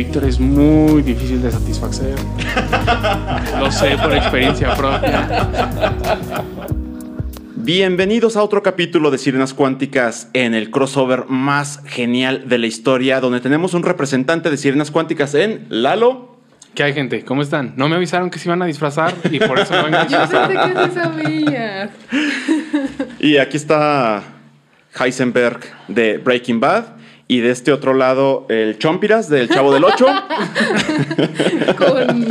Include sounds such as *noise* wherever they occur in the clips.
Víctor es muy difícil de satisfacer. Lo sé por experiencia propia. Bienvenidos a otro capítulo de Sirenas Cuánticas en el crossover más genial de la historia, donde tenemos un representante de Sirenas Cuánticas en Lalo. ¿Qué hay, gente? ¿Cómo están? No me avisaron que se iban a disfrazar y por eso no vengo a *laughs* Yo disfrazar. pensé que sí sabías. Y aquí está Heisenberg de Breaking Bad. Y de este otro lado, el Chompiras del Chavo del Ocho. *laughs* Con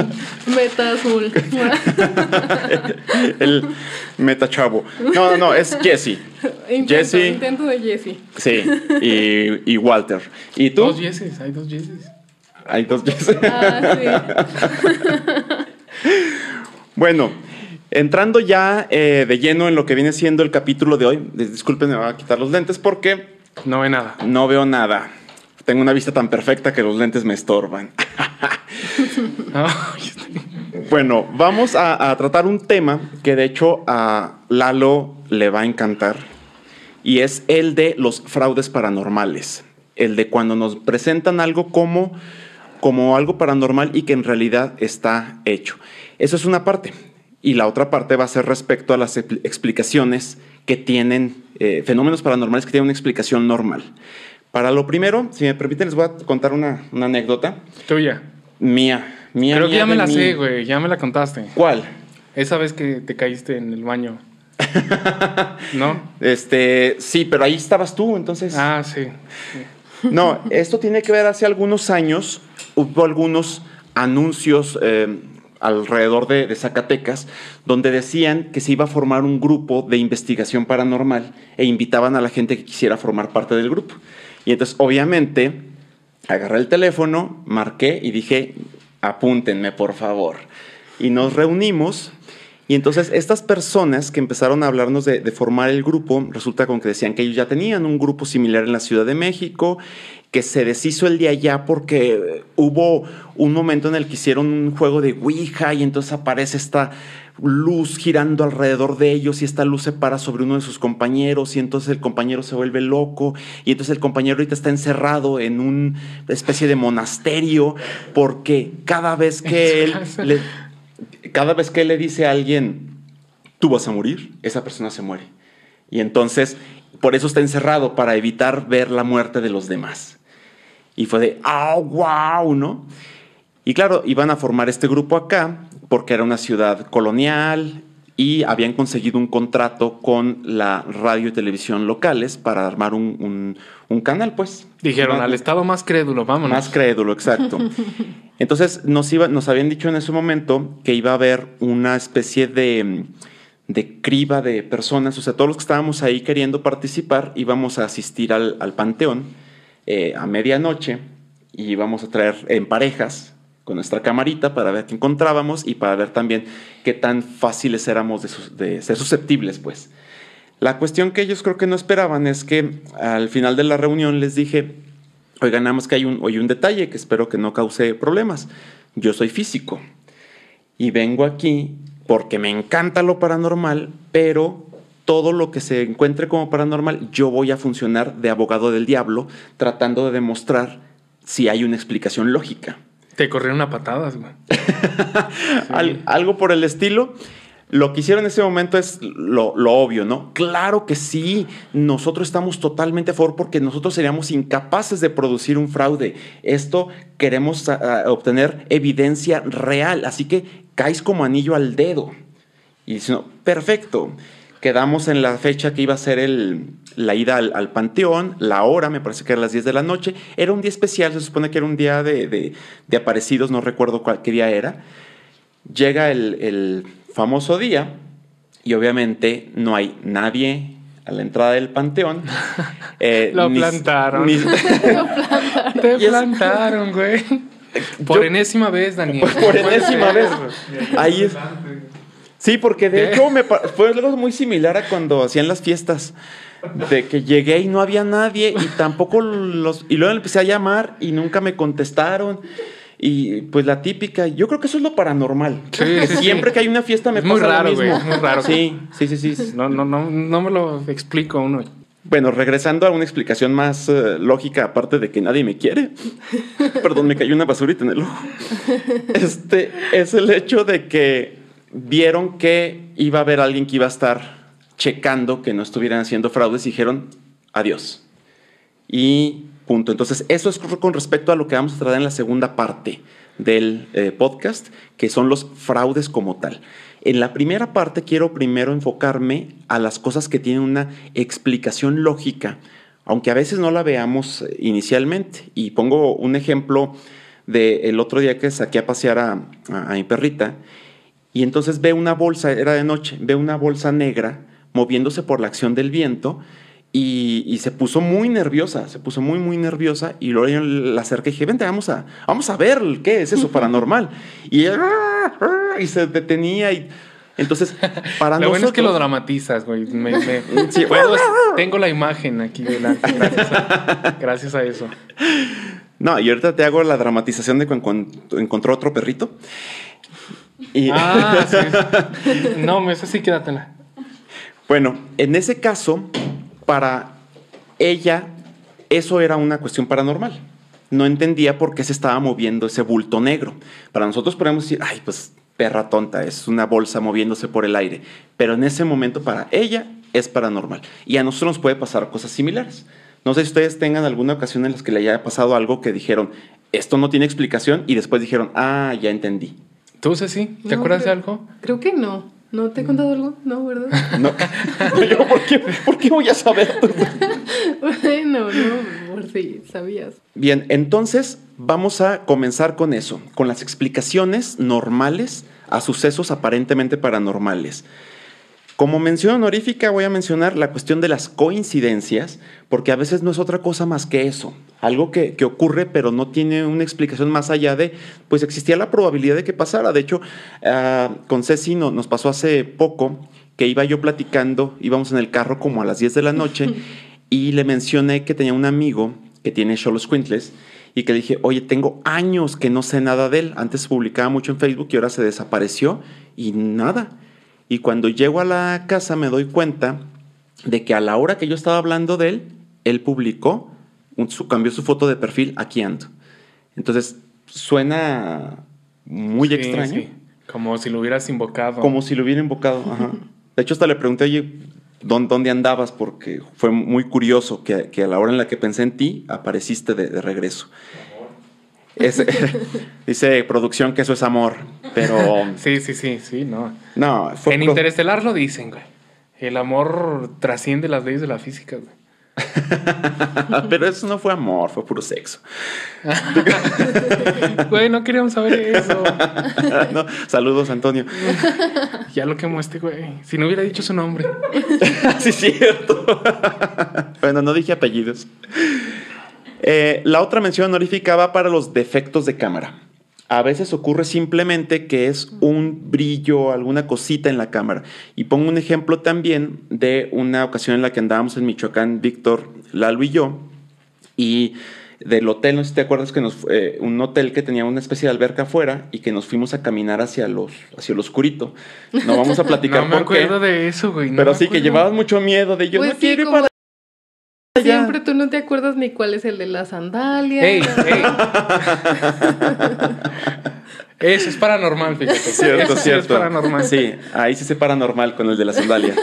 meta azul. *laughs* el Meta Chavo. No, no, no, es Jesse. Intento, Jesse. intento de Jesse. Sí, y, y Walter. ¿Y tú? Dos yeses, hay dos yeses. Hay dos Jesse. Ah, *laughs* Bueno, entrando ya eh, de lleno en lo que viene siendo el capítulo de hoy. dis- Disculpen, me voy a quitar los lentes porque No ve nada. no veo nada. Tengo una vista tan perfecta que los lentes me estorban. *laughs* *laughs* Bueno, vamos a, a tratar un tema que de hecho a Lalo le va a encantar y es el de los fraudes paranormales. El de cuando nos presentan algo como, como algo paranormal y que en realidad está hecho. Eso es una parte. Y la otra parte va a ser respecto a las expl- explicaciones que tienen, eh, fenómenos paranormales que tienen una explicación normal. Para lo primero, si me permiten, les voy a contar una, una anécdota Tuya. mía. mía Creo que ya me la mí. sé, güey. Ya me la contaste. ¿Cuál? Esa vez que te caíste en el baño. *laughs* ¿No? Este, sí, pero ahí estabas tú, entonces. Ah, sí. No, esto tiene que ver hace algunos años, hubo algunos anuncios eh, alrededor de, de Zacatecas donde decían que se iba a formar un grupo de investigación paranormal e invitaban a la gente que quisiera formar parte del grupo. Y entonces, obviamente, agarré el teléfono, marqué y dije, apúntenme, por favor. Y nos reunimos. Y entonces estas personas que empezaron a hablarnos de, de formar el grupo, resulta con que decían que ellos ya tenían un grupo similar en la Ciudad de México, que se deshizo el de allá porque hubo un momento en el que hicieron un juego de Ouija y entonces aparece esta luz girando alrededor de ellos y esta luz se para sobre uno de sus compañeros y entonces el compañero se vuelve loco y entonces el compañero ahorita está encerrado en una especie de monasterio porque cada vez que él le, cada vez que él le dice a alguien tú vas a morir, esa persona se muere. Y entonces por eso está encerrado para evitar ver la muerte de los demás. Y fue de, ah, wow, ¿no? Y claro, iban a formar este grupo acá porque era una ciudad colonial y habían conseguido un contrato con la radio y televisión locales para armar un, un- un canal, pues. Dijeron, Una- al estado más crédulo, vámonos. más crédulo, exacto. *laughs* Entonces nos, iba, nos habían dicho en ese momento que iba a haber una especie de, de criba de personas, o sea, todos los que estábamos ahí queriendo participar íbamos a asistir al, al panteón eh, a medianoche y íbamos a traer en parejas con nuestra camarita para ver qué encontrábamos y para ver también qué tan fáciles éramos de, ser susceptibles, pues. La cuestión que ellos creo que no esperaban es que al final de la reunión les dije, oigan, nada más que hay un, hay un detalle que espero que no cause problemas. Yo soy físico y vengo aquí porque me encanta lo paranormal, pero todo lo que se encuentre como paranormal, yo voy a funcionar de abogado del diablo tratando de demostrar si hay una explicación lógica. Te corrieron a patadas, güey. *laughs* Al- algo por el estilo. Lo que hicieron en ese momento es lo, lo obvio, ¿no? Claro que sí, nosotros estamos totalmente a favor porque nosotros seríamos incapaces de producir un fraude. Esto queremos ah, ah, obtener evidencia real, así que caes como anillo al dedo. Y dice, no, perfecto. Quedamos en la fecha que iba a ser el, la ida al, al panteón, la hora, me parece que era las 10 de la noche. Era un día especial, se supone que era un día de, de- de aparecidos, no recuerdo cuál, qué día era. Llega el, el famoso día y obviamente no hay nadie a la entrada del panteón. *laughs* Eh, Lo ni- plantaron. ni- *laughs* Te plantaron, güey. *laughs* Por Yo- enésima vez, Daniel. Por enésima vez. Ahí es. Sí, porque de ¿Qué? hecho me fue algo muy similar a cuando hacían las fiestas. De que llegué y no había nadie y tampoco los... Y luego empecé a llamar y nunca me contestaron. Y pues la típica, yo creo que eso es lo paranormal. Sí, siempre que hay una fiesta me Es muy pasa raro, lo mismo. güey, es muy raro. Sí, sí, sí, sí. No, no, no, no me lo explico uno. Bueno, regresando a una explicación más eh, lógica, aparte de que nadie me quiere. Perdón, me cayó una basurita en el ojo. Este es el hecho de que vieron que iba a haber alguien que iba a estar checando que no estuvieran haciendo fraudes y dijeron adiós. Y punto. Entonces, eso es con respecto a lo que vamos a tratar en la segunda parte del eh, podcast, que son los fraudes como tal. En la primera parte quiero primero enfocarme a las cosas que tienen una explicación lógica, aunque a veces no la veamos eh, inicialmente. Y pongo un ejemplo del otro día que saqué a pasear a- a mi perrita y entonces ve una bolsa, era de noche, ve una bolsa negra moviéndose por la acción del viento y, y se puso muy nerviosa, se puso muy, muy nerviosa y luego yo la acerqué y dije, vente, vamos a, vamos a ver qué es eso *laughs* paranormal. Y, ella, "Ah, ah", y se detenía y entonces para Lo bueno es que lo dramatizas, güey. Me- me- *laughs* Sí. puedo- tengo la imagen aquí delante. Gracias a, gracias a eso. No, y ahorita te hago la dramatización de cuando encontró otro perrito. Y, Ah, *laughs* sí. No, esa sí quédatela. Bueno, en ese caso, para ella, eso era una cuestión paranormal. No entendía por qué se estaba moviendo ese bulto negro. Para nosotros podemos decir, ay, pues perra tonta, es una bolsa moviéndose por el aire. Pero en ese momento, para ella, es paranormal. Y a nosotros nos puede pasar cosas similares. No sé si ustedes tengan alguna ocasión en la que le haya pasado algo que dijeron, esto no tiene explicación, y después dijeron, ah, ya entendí. ¿Tú, Ceci? ¿Te No, acuerdas de algo? Creo que no. ¿No te he contado algo? No, ¿verdad? *laughs* No, No, *laughs* yo, ¿por qué, por qué voy a saber? *laughs* bueno, no, por si sabías. Bien, entonces vamos a comenzar con eso, con las explicaciones normales a sucesos aparentemente paranormales. Como mención honorífica voy a mencionar la cuestión de las coincidencias, porque a veces no es otra cosa más que eso, algo que, que ocurre pero no tiene una explicación más allá de, pues existía la probabilidad de que pasara. De hecho, ah, con Ceci no- nos pasó hace poco que iba yo platicando, íbamos en el carro como a las 10 de la noche y le mencioné que tenía un amigo que tiene Cholos Quintles y que le dije, oye, tengo años que no sé nada de él. Antes publicaba mucho en Facebook y ahora se desapareció y nada. Y cuando llego a la casa me doy cuenta de que a la hora que yo estaba hablando de él, él publicó, un- su, cambió su foto de perfil, aquí ando. Entonces, suena muy Sí, extraño. sí. Como si lo hubieras invocado. Como si lo hubiera invocado. ajá. De hecho, hasta le pregunté, oye, ¿dó- ¿dónde andabas? Porque fue muy curioso que, que a la hora en la que pensé en ti, apareciste de, de regreso. Es- *laughs* dice producción que eso es amor, pero *laughs* Sí, sí, sí, sí, no. no, fue en pro- Interestelar lo dicen, güey. El amor trasciende las leyes de la física, güey. *laughs* pero eso no fue amor, fue puro sexo. Güey, no queríamos saber eso. No, saludos, Antonio. Ya lo quemó este güey. Si no hubiera dicho su nombre. sí, cierto. bueno, no dije apellidos. Eh, la otra mención honorífica va para los defectos de cámara. A veces ocurre simplemente que es un brillo, alguna cosita en la cámara. Y pongo un ejemplo también de una ocasión en la que andábamos en Michoacán, Víctor, Lalo y yo, y del hotel, no sé si te acuerdas que nos fue- eh, un hotel que tenía una especie de alberca afuera y que nos fuimos a caminar hacia los hacia lo oscurito. No vamos a *laughs* platicar No me por qué. acuerdo de eso, güey. no Pero sí que llevabas mucho miedo de yo Pues no sí, quiero ir para. Siempre tú no te acuerdas ni cuál es el de la sandalia. Ey, ey. *laughs* Eso es paranormal, fíjate. Cierto, Eso cierto. es paranormal. Sí, ahí sí se paranormal con el de la sandalia.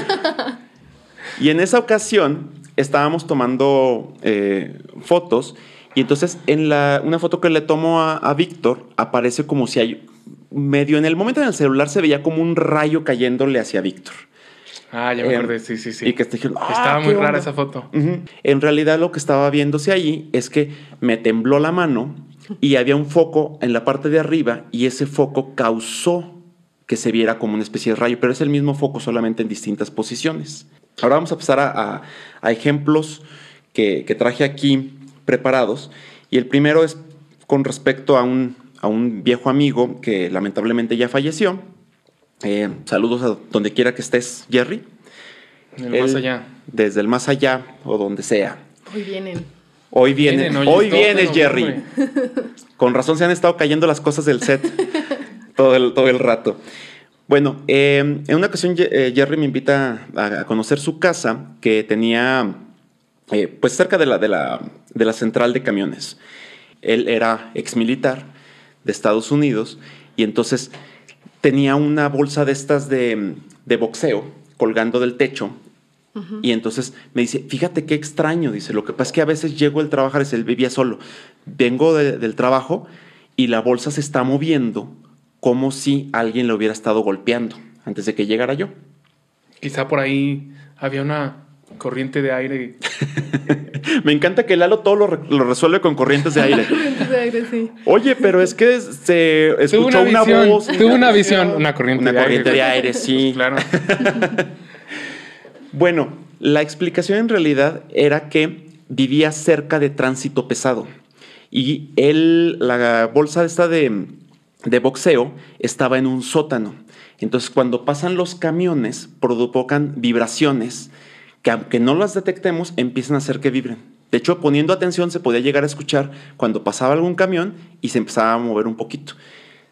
y en esa ocasión estábamos tomando eh, fotos y entonces en la, una foto que le tomo a, a Víctor aparece como si hay medio en el momento en el celular se veía como un rayo cayéndole hacia Víctor. Ah, ya me Eh, acordé, sí, sí, sí. Y que te dijeron, "Ah, Estaba ¿qué muy rara onda?". esa foto. En realidad lo que estaba viéndose allí es que me tembló la mano y había un foco en la parte de arriba y ese foco causó que se viera como una especie de rayo, pero es el mismo foco solamente en distintas posiciones. Ahora vamos a pasar a, a- a ejemplos que, que traje aquí preparados y el primero es con respecto a un a un viejo amigo que lamentablemente ya falleció. Eh, saludos a donde quiera que estés, Jerry. El más allá. Desde el más allá o donde sea. Hoy vienen. Hoy viene, Vienen, hoy es 12 de vienes, Jerry. *laughs* Con razón se han estado cayendo las cosas del set todo, el, todo el rato. Bueno, eh, en una ocasión eh, Jerry me invita a, a conocer su casa que tenía eh, pues cerca de la, de, la, de la central de camiones. Él era ex militar de Estados Unidos y entonces tenía una bolsa de estas de, de boxeo colgando del techo. Y entonces me dice, fíjate qué extraño, dice, lo que pasa es que a veces llego del trabajar, es él vivía solo, vengo de- del trabajo y la bolsa se está moviendo como si alguien le hubiera estado golpeando antes de que llegara yo. Quizá por ahí había una corriente de aire. *laughs* Me encanta que Lalo todo lo, re- lo resuelve con corrientes de aire. *laughs* Corrientes de aire, sí. Oye, pero es que se escuchó una, una, visión, voz. tuvo una visión, una corriente Una de corriente aire. de aire, *laughs* sí. Claro. Bueno, la explicación en realidad era que vivía cerca de tránsito pesado y él, la bolsa esta de, de boxeo estaba en un sótano. Entonces, cuando pasan los camiones, provocan vibraciones que, aunque no las detectemos, empiezan a hacer que vibren. De hecho, poniendo atención, se podía llegar a escuchar cuando pasaba algún camión y se empezaba a mover un poquito.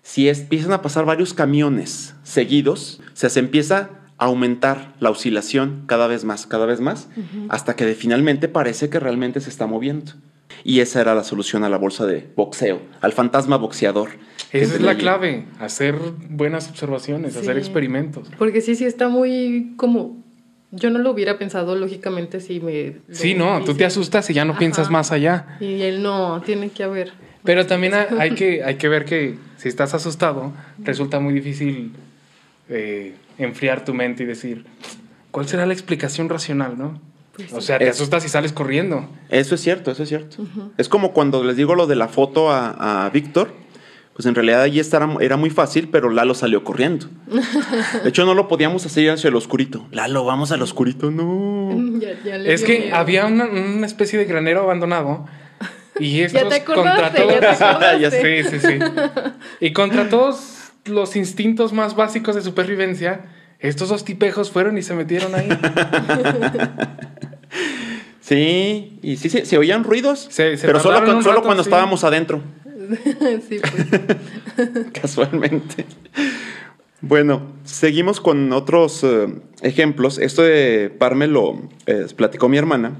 Si es- empiezan a pasar varios camiones seguidos, o sea, se empieza a aumentar la oscilación cada vez más, cada vez más, hasta que de- finalmente parece que realmente se está moviendo. Y esa era la solución a la bolsa de boxeo, al fantasma boxeador. Esa es la allí. hacer hacer buenas observaciones, hacer experimentos. Porque sí, sí está muy como... Yo no lo hubiera pensado lógicamente si me... Sí, no, tú te asustas y ya no Ajá. piensas más allá. Y él no, tiene que haber. Pero también hay, que, *laughs* hay que ver que si estás asustado, resulta muy difícil eh, enfriar tu mente y decir, ¿cuál será la explicación racional, no? Pues o sí. sea, te Es- asustas y sales corriendo. Eso es cierto, eso es cierto. Es como cuando les digo lo de la foto a, a Víctor, pues en realidad allí estara- era muy fácil, pero Lalo salió corriendo. De hecho, no lo podíamos hacer hacia el oscurito. Lalo, vamos al oscurito. No. *laughs* Ya, ya le Es que miedo. había una, una especie de granero abandonado y *laughs* estos te contra todos... ya te acordaste. *laughs* Sí, sí, sí. Y contra todos los instintos más básicos de supervivencia, estos dos tipejos fueron y se metieron ahí. Sí, y sí, sí, se oían ruidos, Se- se pero solo, rato, cuando sí. estábamos adentro, *laughs* pues. *laughs* casualmente. Bueno, seguimos con otros eh, ejemplos. Esto de Par me lo eh, platicó mi hermana.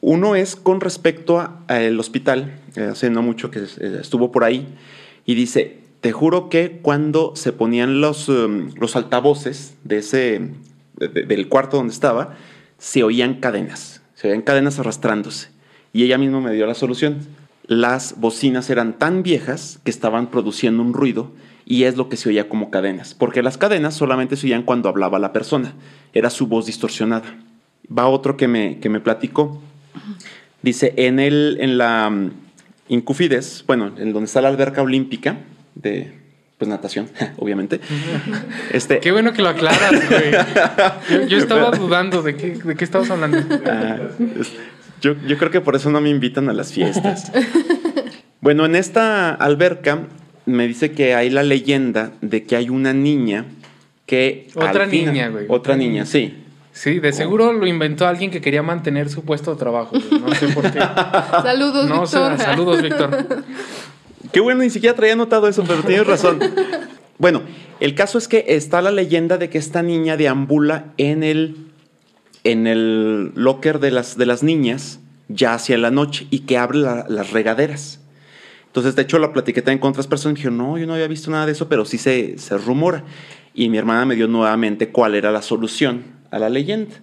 Uno es con respecto al hospital, eh, hace no mucho que eh, estuvo por ahí, y dice, te juro que cuando se ponían los, los altavoces de ese, de- de- del cuarto donde estaba, se oían cadenas, se oían cadenas arrastrándose. Y ella misma me dio la solución. Las bocinas eran tan viejas que estaban produciendo un ruido y es lo que se oía como cadenas, porque las cadenas solamente se oían cuando hablaba la persona, era su voz distorsionada. Va otro que me, que me platicó. Dice, en, el, en la mm, Incufides, bueno, en donde está la alberca olímpica de pues natación, *laughs* obviamente. este, Qué bueno que lo aclaras, güey. *laughs* Yo, yo estaba dudando de qué, de qué estabas hablando. Ah, es- yo, yo creo que por eso no me invitan a las fiestas. *laughs* Bueno, en esta alberca me dice que hay la leyenda de que hay una niña que... Otra final- niña, güey. Otra niña, sí. Sí, de seguro lo inventó alguien que quería mantener su puesto de trabajo. güey. No sé por qué. *laughs* Saludos, No sé, Víctor. saludos, Víctor. Qué bueno, ni siquiera traía notado eso, pero tienes razón. Bueno, el caso es que está la leyenda de que esta niña deambula en el, en el locker de las, de las niñas ya hacia la noche y que abre la- las regaderas. Entonces, de hecho, la platiqué también con otras personas y dijeron, no, yo no había visto nada de eso, pero sí se, se rumora. Y mi hermana me dio nuevamente cuál era la solución a la leyenda.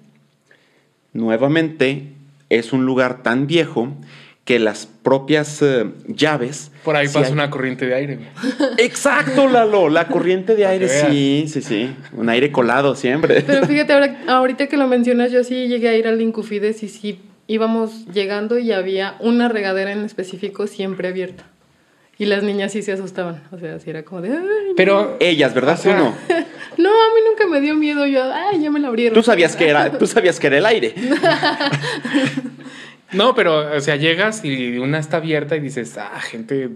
Nuevamente, es un lugar tan viejo que las propias eh, llaves... Por ahí sí pasa hay- una corriente de aire. *laughs* Exacto, Lalo, la corriente de aire, sí, sí, sí. Un aire colado siempre. Pero *laughs* fíjate, ahora, ahorita que lo mencionas, yo sí llegué a ir al Incufides y sí íbamos llegando y había una regadera en específico siempre abierta. Y las niñas sí se asustaban. O sea, sí era como de. "Ay, no". Pero Ellas, ¿verdad? O sea, Tú no. *laughs* No, a mí nunca me dio miedo. Yo, ay, ya me la abrieron. Tú sabías que era, tú sabías que era el aire. No, pero, o sea, llegas y una está abierta y dices, ah, gente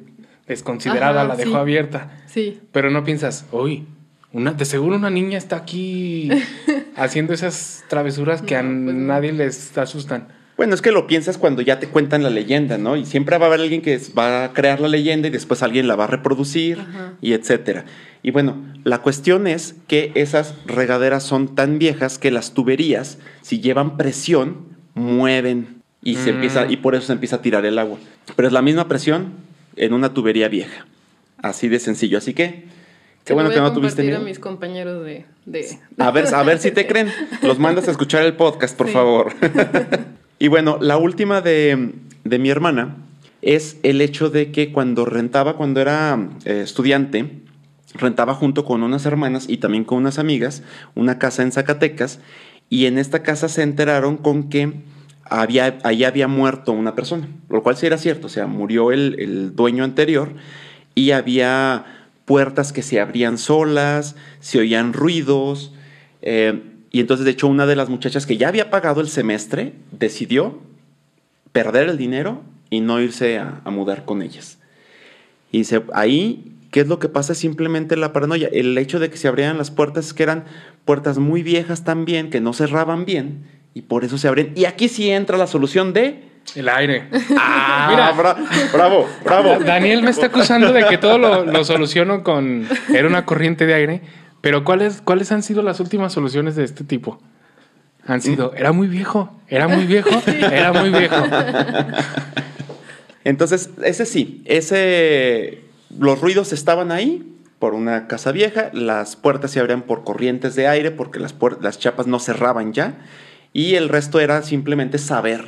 desconsiderada Ajá, la dejó sí. abierta. Sí. Pero no piensas, uy, una, de seguro una niña está aquí *laughs* haciendo esas travesuras que a No, pues nadie les asustan. Bueno, es que lo piensas cuando ya te cuentan la leyenda, ¿no? Y siempre va a haber alguien que va a crear la leyenda y después alguien la va a reproducir Ajá. y etcétera. Y bueno, la cuestión es que esas regaderas son tan viejas que las tuberías, si llevan presión, mueven y se Mm. empieza y por eso se empieza a tirar el agua. Pero es la misma presión en una tubería vieja. Así de sencillo. Así que qué bueno que a no tuviste miedo. a mis compañeros de... de... *laughs* A ver, a ver si te *laughs* creen. Los mandas a escuchar el podcast, por Sí. favor. *laughs* y bueno, la última de, de mi hermana es el hecho de que cuando rentaba, cuando era eh, estudiante, rentaba junto con unas hermanas y también con unas amigas una casa en Zacatecas y en esta casa se enteraron con que había, ahí había muerto una persona, lo cual sí era cierto, o sea, murió el, el dueño anterior y había puertas que se abrían solas, se oían ruidos, eh, y entonces de hecho una de las muchachas que ya había pagado el semestre decidió perder el dinero y no irse a, mudar con ellas. Y dice, ahí, ¿qué es lo que pasa? Simplemente la paranoia. El hecho de que se abrieran las puertas que eran puertas muy viejas también, que no cerraban bien, y por eso se abren. Y aquí sí entra la solución de... El aire. Ah, Mira. bra- bravo, bravo. Daniel me está acusando de que todo lo, lo soluciono con... Era una corriente de aire. Pero ¿cuáles, ¿cuáles han sido las últimas soluciones de este tipo? Han sido, era muy viejo, era muy viejo, era muy viejo. Entonces, ese sí, ese, los ruidos estaban ahí por una casa vieja, las puertas se abrían por corrientes de aire porque las, las chapas no cerraban ya y el resto era simplemente saber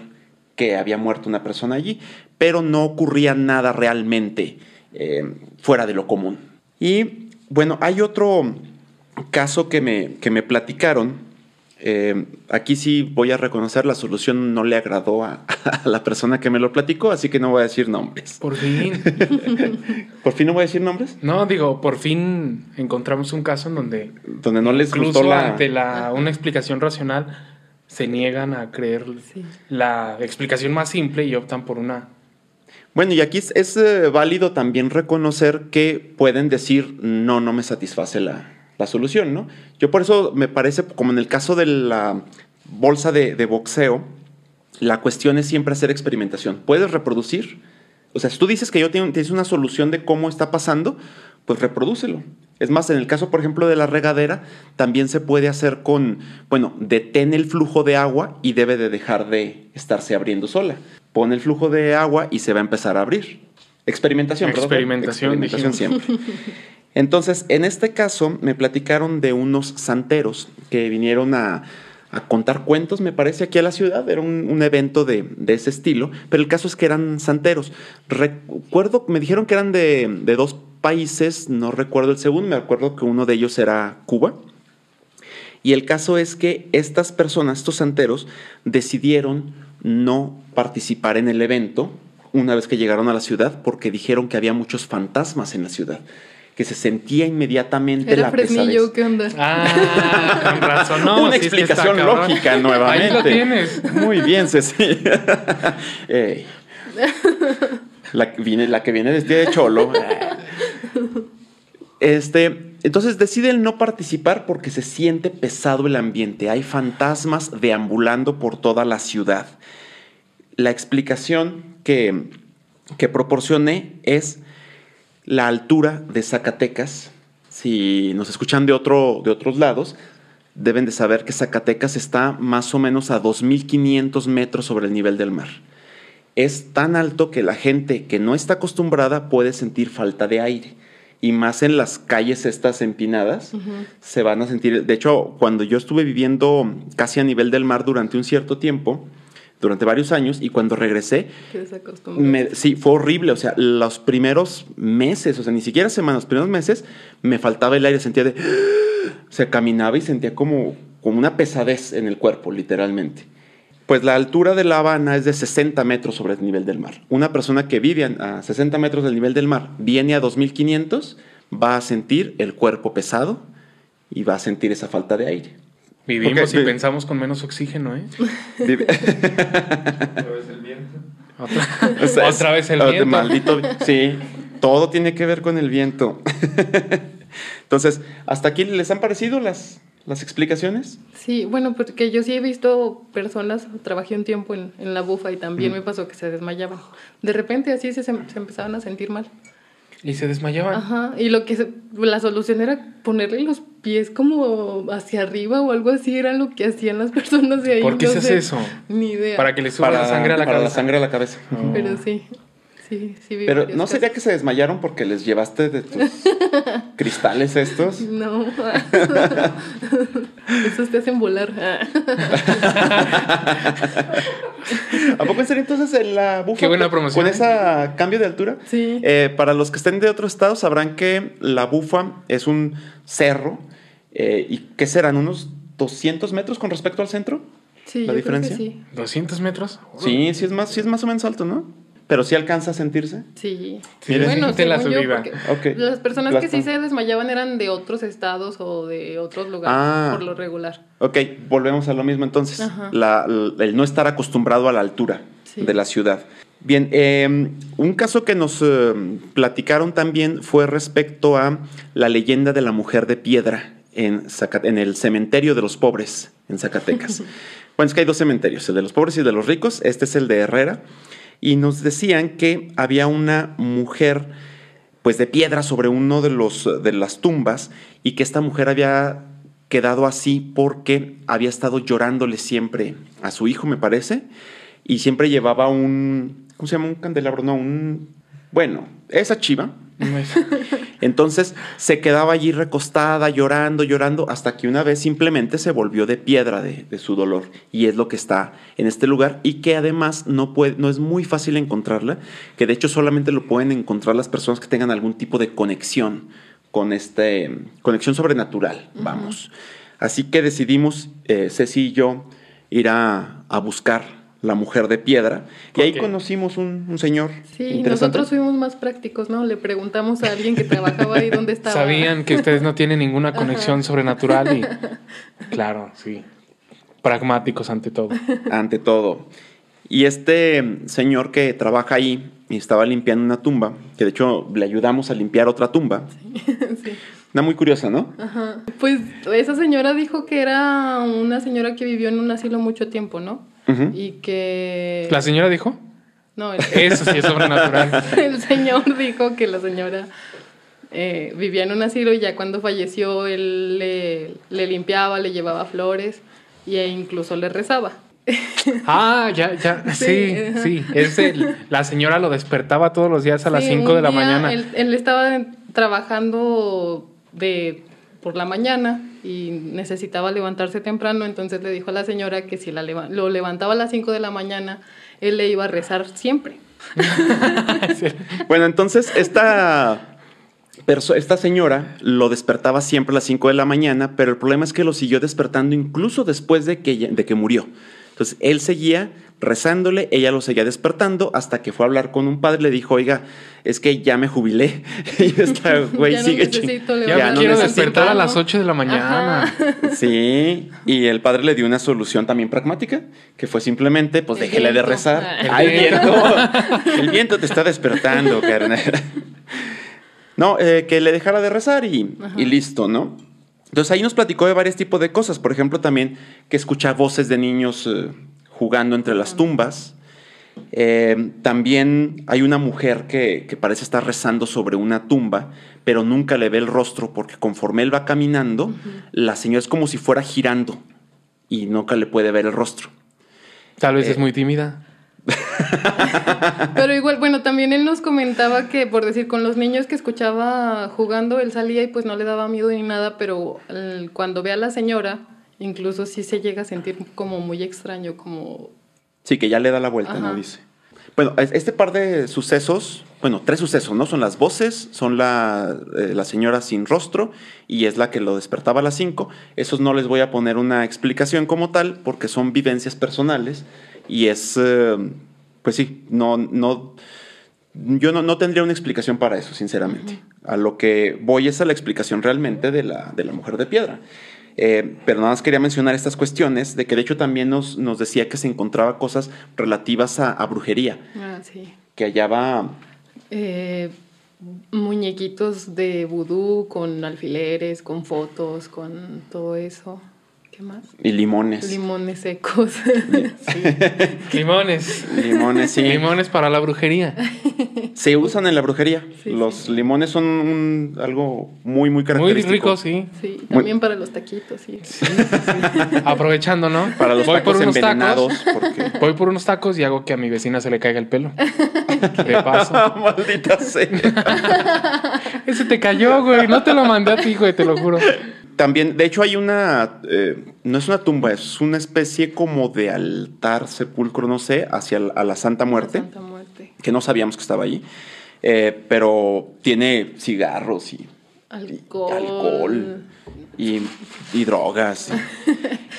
que había muerto una persona allí, pero no ocurría nada realmente eh, fuera de lo común. Y bueno, hay otro caso que me, que me platicaron. Eh, aquí sí voy a reconocer la solución no le agradó a, *laughs* a la persona que me lo platicó, así que no voy a decir nombres. Por fin. *laughs* ¿Por fin no voy a decir nombres? No, digo, por fin encontramos un caso en donde Donde no les incluso gustó la... ante la, *laughs* una explicación racional se niegan a creer Sí. la explicación más simple y optan por una Bueno, y aquí es, es, eh, válido también reconocer que pueden decir, no, no me satisface la, la solución, ¿no? Yo por eso me parece, como en el caso de la bolsa de, de boxeo, la cuestión es siempre hacer experimentación. ¿Puedes reproducir? O sea, si tú dices que yo tengo, tienes una solución de cómo está pasando, pues reprodúcelo. Es más, en el caso, por ejemplo, de la regadera, también se puede hacer con, bueno, detén el flujo de agua y debe de dejar de estarse abriendo sola. Pon el flujo de agua y se va a empezar a abrir. Experimentación, ¿verdad? Experimentación, Experimentación siempre. *laughs* Entonces, en este caso, me platicaron de unos santeros que vinieron a, a contar cuentos, me parece, aquí a la ciudad. Era un, un evento de, de ese estilo. Pero el caso es que eran santeros. Recuerdo, me dijeron que eran de, de dos países, no recuerdo el segundo, me acuerdo que uno de ellos era Cuba. Y el caso es que estas personas, estos santeros, decidieron no participar en el evento una vez que llegaron a la ciudad porque dijeron que había muchos fantasmas en la ciudad, que se sentía inmediatamente Era la Fresnillo, pesadez. ¿qué onda? Ah, con razón. No, *laughs* Una sí explicación cabrón. lógica nuevamente. Ahí lo tienes. Muy bien, Ceci. *laughs* Ey. La, que viene, la que viene de cholo. Este, entonces deciden no participar porque se siente pesado el ambiente. Hay fantasmas deambulando por toda la ciudad. La explicación que, que proporcioné es la altura de Zacatecas. Si nos escuchan de, otro, de otros lados, deben de saber que Zacatecas está más o menos a 2.500 metros sobre el nivel del mar. Es tan alto que la gente que no está acostumbrada puede sentir falta de aire. Y más en las calles estas empinadas, se van a sentir... De hecho, cuando yo estuve viviendo casi a nivel del mar durante un cierto tiempo, durante varios años, y cuando regresé, me- sí, fue horrible. O sea, los primeros meses, o sea, ni siquiera semanas, los primeros meses, me faltaba el aire, sentía de. *gasps* O sea, caminaba y sentía como, como una pesadez en el cuerpo, literalmente. Pues la altura de La Habana es de 60 metros sobre el nivel del mar. Una persona que vive a a 60 metros del nivel del mar, viene a 2500, va a sentir el cuerpo pesado y va a sentir esa falta de aire. Vivimos Porque- y pensamos con menos oxígeno, ¿eh? *laughs* Vive- Otra vez el viento. Otra, *laughs* O sea, otra vez el es- viento. Maldito. Sí. Todo tiene que ver con el viento. *laughs* Entonces, ¿hasta aquí les han parecido las, las explicaciones? Sí, bueno, porque yo sí he visto personas, trabajé un tiempo en, en la bufa y también me pasó que se desmayaban. De repente así se, se empezaban a sentir mal. Y se desmayaban. Ajá, y lo que la solución era ponerle los pies como hacia arriba o algo así, era lo que hacían las personas de ahí. ¿Por qué se hace eso? Ni idea. Para que le suba la sangre a la para cabeza. la sangre a la cabeza. Pero sí. Sí, sí vi Pero ¿no sería que se desmayaron porque les llevaste de tus *laughs* cristales estos? No. *laughs* Esos te hacen volar. *laughs* ¿A poco en serio entonces en la bufa? Qué buena con- promoción, Con ese cambio de altura. Sí. Eh, para los que estén de otro estado sabrán que la bufa es un cerro. eh, ¿Y qué serán? ¿Unos 200 metros con respecto al centro? Sí, ¿La yo creo que diferencia? sí. ¿200 metros? Sí, sí es, más, sí es más o menos alto, ¿no? Pero sí alcanza a sentirse. Sí. Sí, bueno, siente la según yo, subida. porque Ok. las personas que sí se desmayaban eran de otros estados o de otros lugares, Ah. por lo regular. Ok, volvemos a lo mismo entonces. Ajá. La- el no estar acostumbrado a la altura Sí. de la ciudad. Bien, eh, un caso que nos eh, platicaron también fue respecto a la leyenda de la mujer de piedra en, Zaca- en el cementerio de los pobres en Zacatecas. *laughs* bueno, es que hay dos cementerios, el de los pobres y el de los ricos. Este es el de Herrera. Y nos decían que había una mujer pues de piedra sobre uno de los de las tumbas y que esta mujer había quedado así porque había estado llorándole siempre a su hijo, me parece, y siempre llevaba un ¿cómo se llama? un candelabro, no, un bueno, esa chiva. *laughs* Entonces se quedaba allí recostada, llorando, llorando, hasta que una vez simplemente se volvió de piedra de, de su dolor. Y es lo que está en este lugar y que además no, puede, no es muy fácil encontrarla, que de hecho solamente lo pueden encontrar las personas que tengan algún tipo de conexión con este, conexión sobrenatural, vamos. Así que decidimos, eh, Ceci y yo, ir a, a buscar la mujer de piedra. Y ahí conocimos un, un señor. Sí, nosotros fuimos más prácticos, ¿no? Le preguntamos a alguien que trabajaba ahí dónde estaba. Sabían que ustedes no tienen ninguna conexión sobrenatural y claro, sí. Pragmáticos ante todo. ante todo. Y este señor que trabaja ahí y estaba limpiando una tumba, que de hecho le ayudamos a limpiar otra tumba. Sí. *laughs* Muy curiosa, ¿no? Ajá. Pues esa señora dijo que era una señora que vivió en un asilo mucho tiempo, ¿no? Ujú. Y que... ¿La señora dijo? No, el, *laughs* Eso sí es sobrenatural. *laughs* el señor dijo que la señora eh, vivía en un asilo y ya cuando falleció él le, le limpiaba, le llevaba flores e incluso le rezaba. *laughs* Ah, ya, ya, sí, Sí, sí. Es el- la señora lo despertaba todos los días a las Sí, 5 un de la mañana. Él, él estaba trabajando de por la mañana y necesitaba levantarse temprano, entonces le dijo a la señora que si la lo levantaba a las 5 de la mañana, él le iba a rezar siempre. *laughs* Bueno, entonces esta, esta señora lo despertaba siempre a las 5 de la mañana, pero el problema es que lo siguió despertando incluso después de que, de que murió. Entonces él seguía rezándole, ella lo seguía despertando hasta que fue a hablar con un padre y le dijo, oiga, es que ya me jubilé *laughs* y esta *laughs* güey Ya no sigue ching- Ya ya me no quiero necesito- despertar a las temprano. 8 de la mañana. Ajá. *laughs* Sí, y el padre le dio una solución también pragmática, que fue simplemente, pues El déjele de rezar. Ah. ¡Ay, viento! El viento te está despertando, carnal. No, eh, que le dejara de rezar y, y listo, ¿no? Entonces ahí nos platicó de varios tipos de cosas. Por ejemplo, también que escucha voces de niños eh, jugando entre las tumbas. Eh, también hay una mujer que, que parece estar rezando sobre una tumba, pero nunca le ve el rostro porque conforme él va caminando, la señora es como si fuera girando y nunca le puede ver el rostro. Tal vez Eh, es muy tímida. *laughs* Pero igual, bueno, también él nos comentaba que, por decir, con los niños que escuchaba jugando, él salía y pues no le daba miedo ni nada, pero el- cuando ve a la señora, incluso sí se llega a sentir como muy extraño, como... Sí, que ya le da la vuelta, ¿no? Dice. Bueno, es- este par de sucesos, bueno, tres sucesos, ¿no? Son las voces, son la, eh, la señora sin rostro y es la que lo despertaba a las 5. Esos no les voy a poner una explicación como tal porque son vivencias personales y es, eh, pues sí, no, no, yo no, no tendría una explicación para eso, sinceramente. A lo que voy es a la explicación realmente de la, de la mujer de piedra. Eh, pero nada más quería mencionar estas cuestiones de que de hecho también nos, nos decía que se encontraba cosas relativas a, a brujería, Ah, sí. que hallaba... Eh, muñequitos de vudú con alfileres, con fotos, con todo eso. ¿Qué más? Y limones. Limones secos. *laughs* Limones. Limones, sí. Limones para la brujería. Se usan en la brujería. Sí, Los sí. limones son un- algo muy, muy Muy característico. rico, sí. Sí, también para los taquitos, sí. Aprovechando, ¿no? Para los Voy por tacos unos envenenados. tacos. Porque... Voy por unos tacos y hago que a mi vecina se le caiga el pelo. De paso. *laughs* Maldita sea. Ese te cayó, güey. No te lo mandé a ti, güey, te lo juro. También, de hecho, hay una. eh, no es una tumba, es una especie como de altar, sepulcro, no sé, hacia la- a la Santa Muerte, Santa Muerte. que no sabíamos que estaba allí. Eh, pero tiene cigarros y, Alcohol. alcohol y, y drogas.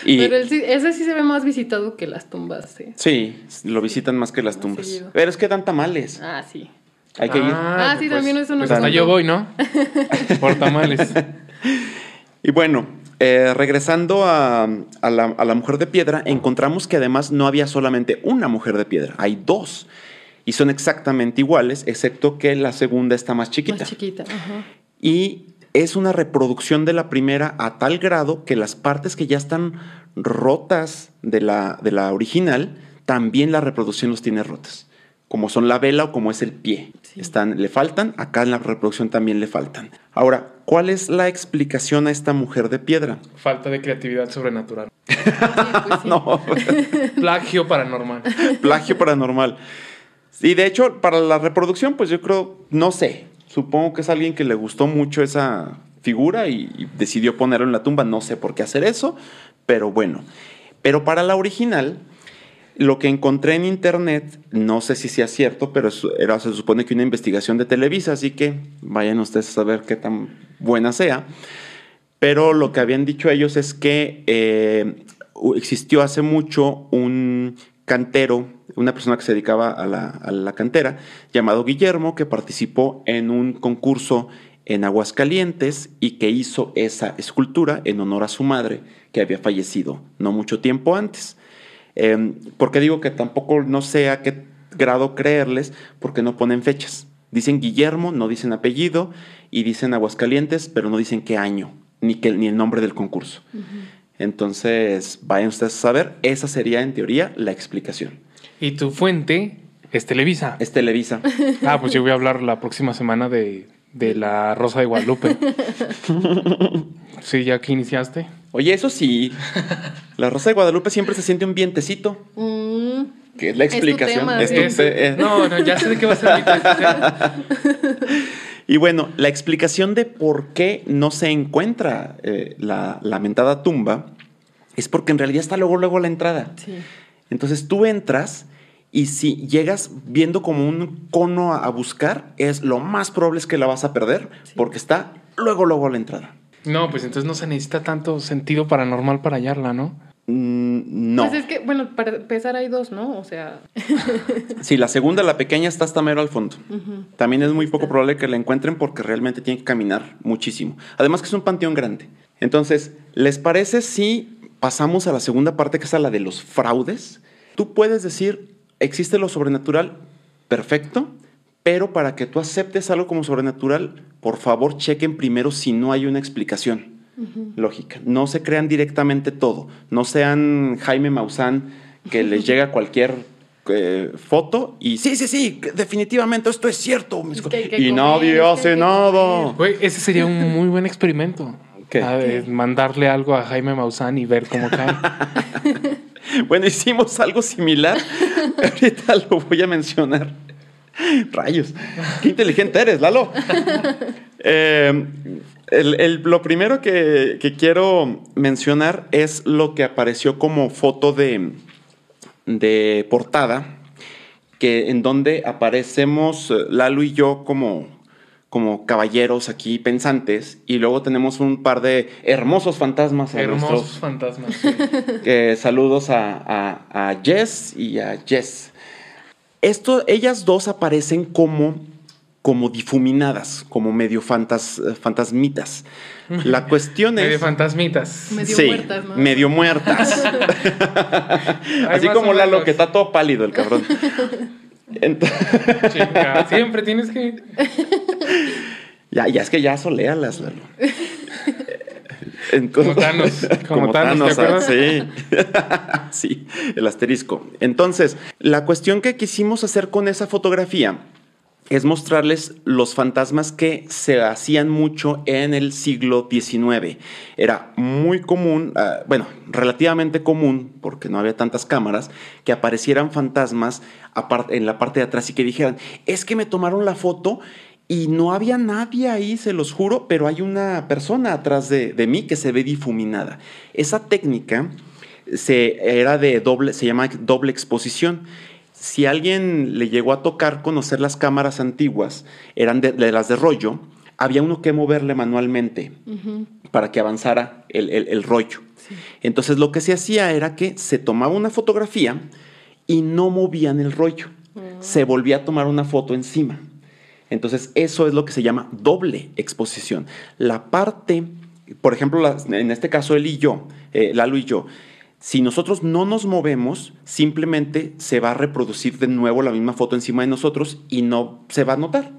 Y, y- *laughs* Pero el ese sí se ve más visitado que las tumbas, sí. sí, lo visitan más que las Más tumbas. seguido. Pero es que dan tamales. Ah, sí. Hay que ir. Ah, sí, también eso no Pues yo voy, ¿no? *laughs* Por tamales. *laughs* Y bueno, eh, regresando a, a la, a la mujer de piedra, encontramos que además no había solamente una mujer de piedra, hay dos. Y son exactamente iguales, excepto que la segunda está más chiquita. Más chiquita. Ajá. y es una reproducción de la primera a tal grado que las partes que ya están rotas de la, de la original, también la reproducción los tiene rotas. Como son la vela o como es el pie. Sí. Están, le faltan, acá en la reproducción también le faltan. Ahora, ¿cuál es la explicación a esta mujer de piedra? Falta de creatividad sobrenatural. *laughs* Sí, pues sí. No, *laughs* Plagio paranormal. plagio paranormal. Y de hecho, para la reproducción, pues yo creo, no sé, supongo que es alguien que le gustó mucho esa figura y, y decidió ponerlo en la tumba, no sé por qué hacer eso, pero bueno. Pero para la original, lo que encontré en internet, no sé si sea cierto, pero era, se supone que una investigación de Televisa, así que vayan ustedes a saber qué tan buena sea. Pero lo que habían dicho ellos es que eh, existió hace mucho un cantero, una persona que se dedicaba a la cantera, llamado Guillermo, que participó en un concurso en Aguascalientes y que hizo esa escultura en honor a su madre, que había fallecido no mucho tiempo antes. Eh, ¿Por qué digo que tampoco no sé a qué grado creerles? Porque no ponen fechas. Dicen Guillermo, no dicen apellido, y dicen Aguascalientes, pero no dicen qué año, ni, qué, ni el nombre del concurso. Entonces, vayan ustedes a saber, esa sería en teoría la explicación. Y tu fuente es Televisa. Es Televisa. Ah, pues yo voy a hablar la próxima semana de, de la Rosa de Guadalupe. *laughs* Sí, ya que iniciaste. Oye, eso sí, la Rosa de Guadalupe siempre se siente un vientecito, Mm, que es la Es tu explicación. tema, es sí. tu Es- te- no, no, ya sé de qué va a ser mi tema. *laughs* Y bueno, la explicación de por qué no se encuentra eh, la lamentada tumba es porque en realidad está luego, luego a la entrada. sí. Entonces tú entras y si llegas viendo como un cono a, a buscar, es lo más probable es que la vas a perder Sí. porque está luego, luego a la entrada. No, pues entonces no se necesita tanto sentido paranormal para hallarla, ¿no? Mm, no. Pues es que, bueno, para empezar hay dos, ¿no? O sea, *laughs* Sí, la segunda, la pequeña, está hasta mero al fondo. También es muy poco probable que la encuentren porque realmente tienen que caminar muchísimo. Además que es un panteón grande. Entonces, ¿les parece si pasamos a la segunda parte que es a la de los fraudes? Tú puedes decir, existe lo sobrenatural, perfecto, pero para que tú aceptes algo como sobrenatural, por favor chequen primero si no hay una explicación lógica. No se crean directamente todo. No sean Jaime Maussan que les llega *laughs* cualquier eh, foto y sí, sí, sí, definitivamente esto es cierto. Es que hay que y comer, nadie hace nada. Güey, ese sería un muy buen experimento. *laughs* ¿Qué? A ver, mandarle algo a Jaime Maussan y ver cómo cae. *laughs* Bueno, hicimos algo similar. Ahorita lo voy a mencionar. *laughs* Rayos, qué inteligente eres, Lalo. *laughs* Eh, el- el- lo primero que, que quiero mencionar es lo que apareció como foto de, de portada, que en donde aparecemos eh, Lalo y yo como, como caballeros aquí pensantes, y luego tenemos un par de hermosos fantasmas a Hermosos nuestros fantasmas. sí. que *laughs* saludos a, a- a Jess y a Jess. Esto, ellas dos aparecen como, como difuminadas, como medio fantas, eh, fantasmitas. *laughs* La cuestión es... Medio fantasmitas. Medio sí, muertas, ¿no? medio muertas. *laughs* Así como Lalo, que está todo pálido el cabrón. *laughs* Chica, siempre tienes que. Ya, ya es que ya soléalas, Lalo. En- Como Thanos, *laughs* como Thanos, ¿te ah, Sí. *laughs* sí, el asterisco. Entonces, la cuestión que quisimos hacer con esa fotografía es mostrarles los fantasmas que se hacían mucho en el siglo XIX. Era muy común, ah, bueno, relativamente común, porque no había tantas cámaras, que aparecieran fantasmas en la parte de atrás y que dijeran, es que me tomaron la foto y no había nadie ahí, se los juro, pero hay una persona atrás de, de mí que se ve difuminada. Esa técnica se, era de doble, se llama doble exposición. Si alguien le llegó a tocar conocer las cámaras antiguas, eran de, de las de rollo, había uno que moverle manualmente para que avanzara el, el- el rollo. Entonces lo que se hacía era que se tomaba una fotografía y no movían el rollo. Se volvía a tomar una foto encima. Entonces, eso es lo que se llama doble exposición. La parte, por ejemplo, las- en este caso él y yo, eh, Lalo y yo, si nosotros no nos movemos, simplemente se va a reproducir de nuevo la misma foto encima de nosotros y no se va a notar.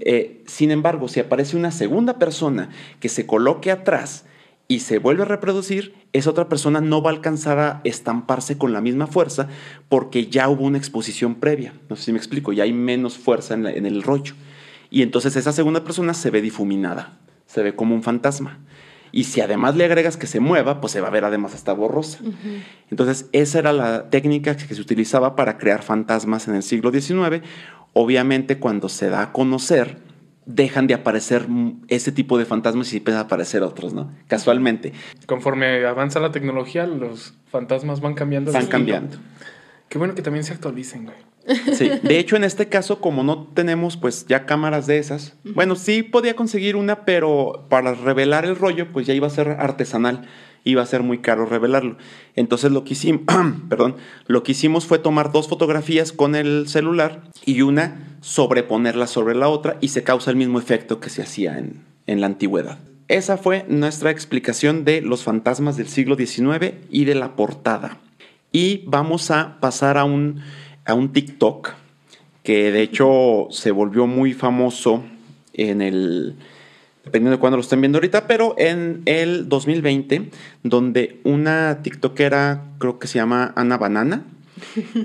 Eh, sin embargo, si aparece una segunda persona que se coloque atrás y se vuelve a reproducir, esa otra persona no va a alcanzar a estamparse con la misma fuerza porque ya hubo una exposición previa. No sé si me explico, ya hay menos fuerza en, la- en el rollo. Y entonces esa segunda persona se ve difuminada, se ve como un fantasma. Y si además le agregas que se mueva, pues se va a ver además hasta borrosa. Entonces esa era la técnica que se utilizaba para crear fantasmas en el siglo XIX. Obviamente cuando se da a conocer, dejan de aparecer ese tipo de fantasmas y empiezan a aparecer otros, ¿no? Casualmente. Conforme avanza la tecnología, los fantasmas van cambiando. de Van cambiando. Qué bueno que también se actualicen, güey. *laughs* Sí, de hecho en este caso como no tenemos pues ya cámaras de esas, bueno, sí podía conseguir una, pero para revelar el rollo pues ya iba a ser artesanal, iba a ser muy caro revelarlo. Entonces lo que hicimos, *clears throat* perdón, lo que hicimos fue tomar dos fotografías con el celular y una sobreponerla sobre la otra y se causa el mismo efecto que se hacía en, en la antigüedad. Esa fue nuestra explicación de los fantasmas del siglo XIX y de la portada. Y vamos a pasar a un, a un TikTok que de hecho se volvió muy famoso en el, dependiendo de cuándo lo estén viendo ahorita, pero en el 2020, donde una TikTokera, creo que se llama Ana Banana,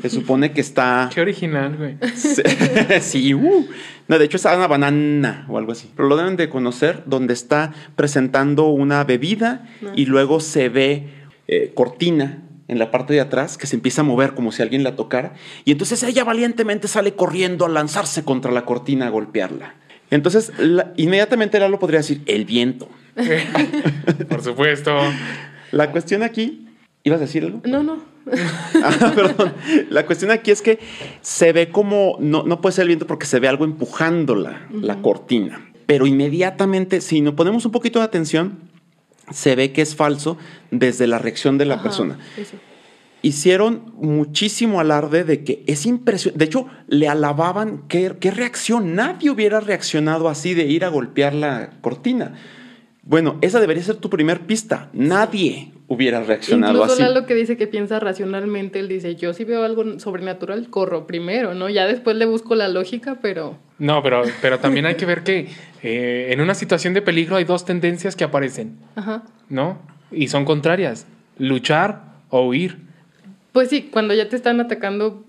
se *laughs* supone que está... Qué original, güey. *laughs* sí, uh. No, de hecho es Ana Banana o algo así. Pero lo deben de conocer, donde está presentando una bebida y luego se ve eh, cortina en la parte de atrás que se empieza a mover como si alguien la tocara. Y entonces ella valientemente sale corriendo a lanzarse contra la cortina a golpearla. Entonces, la- inmediatamente Lalo podría decir, el viento. *laughs* Por supuesto. La cuestión aquí, ¿ibas a decir algo? No, no. *laughs* Ah, perdón. La cuestión aquí es que se ve como, no, no puede ser el viento porque se ve algo empujando la, la cortina. Pero inmediatamente, si nos ponemos un poquito de atención, se ve que es falso desde la reacción de la Ajá, persona. eso. Hicieron muchísimo alarde de que es impresionante. De hecho, le alababan qué, qué reacción. Nadie hubiera reaccionado así de ir a golpear la cortina. Bueno, esa debería ser tu primer pista. Nadie hubiera reaccionado Incluso así. Lalo que dice que piensa racionalmente, él dice, yo si veo algo sobrenatural, corro primero, ¿no? Ya después le busco la lógica, pero... No, pero, pero también hay que ver que eh, en una situación de peligro hay dos tendencias que aparecen, Ajá. ¿no? Y son contrarias. Luchar o huir. Pues sí, cuando ya te están atacando,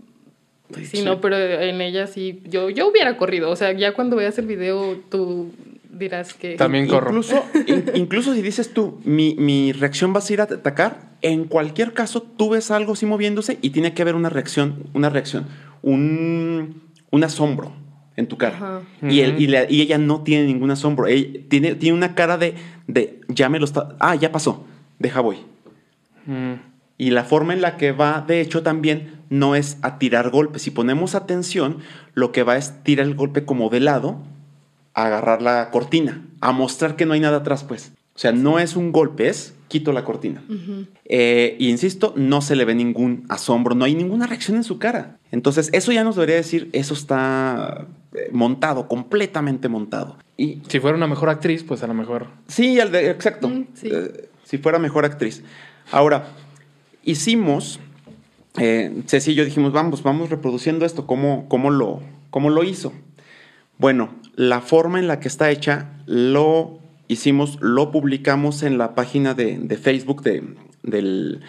pues sí, Sí. no, pero en ella sí, yo, yo hubiera corrido. O sea, ya cuando veas el video, tú dirás que... También corro. Incluso, in- incluso si dices tú, mi, mi reacción va a ir a atacar, en cualquier caso tú ves algo así moviéndose y tiene que haber una reacción, una reacción, un, un asombro en tu cara. Ajá. y, él- Ujú. y la- y ella no tiene ningún asombro. Ella tiene, tiene una cara de, de, ya me lo está, ah, ya pasó, deja voy. Mm. Y la forma en la que va, de hecho, también no es a tirar golpes. Si ponemos atención, lo que va es tirar el golpe como de lado, a agarrar la cortina, a mostrar que no hay nada atrás, pues. O sea, no es un golpe, es quito la cortina. Eh, y insisto, no se le ve ningún asombro, no hay ninguna reacción en su cara. Entonces, eso ya nos debería decir, eso está eh, montado, completamente montado. Y Si fuera una mejor actriz, pues a lo mejor. Sí, al de- exacto. Mm, sí. Eh, si fuera mejor actriz. Ahora, hicimos, eh, Ceci y yo dijimos, vamos, vamos reproduciendo esto, ¿cómo, cómo, lo, cómo lo hizo? Bueno, la forma en la que está hecha lo hicimos, lo publicamos en la página de, de Facebook de, del,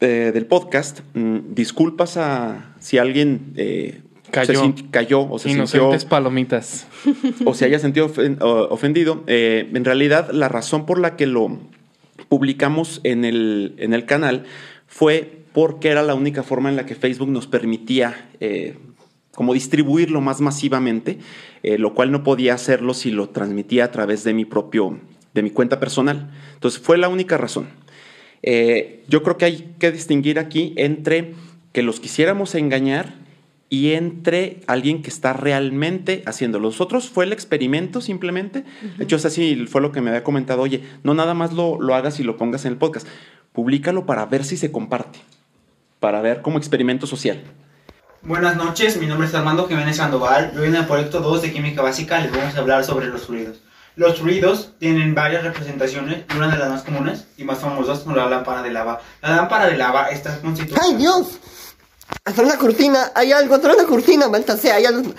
de- del podcast. Mm, disculpas a si alguien eh, Cayó. se cayó o se sintió Inocentes palomitas. *laughs* o se haya sentido ofendido. Eh, en realidad, la razón por la que lo publicamos en el, en el canal fue porque era la única forma en la que Facebook nos permitía eh, como distribuirlo más masivamente, eh, lo cual no podía hacerlo si lo transmitía a través de mi propio, de mi cuenta personal. Entonces fue la única razón. Eh, yo creo que hay que distinguir aquí entre que los quisiéramos engañar y entre alguien que está realmente haciéndolo. Nosotros fue el experimento simplemente. De hecho, es así, fue lo que me había comentado. Oye, no nada más lo, lo hagas y lo pongas en el podcast. Públicalo para ver si se comparte. Para ver como experimento social. Buenas noches, mi nombre es Armando Jiménez Sandoval. Hoy en el proyecto 2 de Química Básica les vamos a hablar sobre los ruidos. Los ruidos tienen varias representaciones y una de las más comunes y más famosas son la lámpara de lava. La lámpara de lava está constituida... ¡Ay, Dios! Atrás de la cortina, hay algo, atrás de la cortina, maldita sea, hay algo.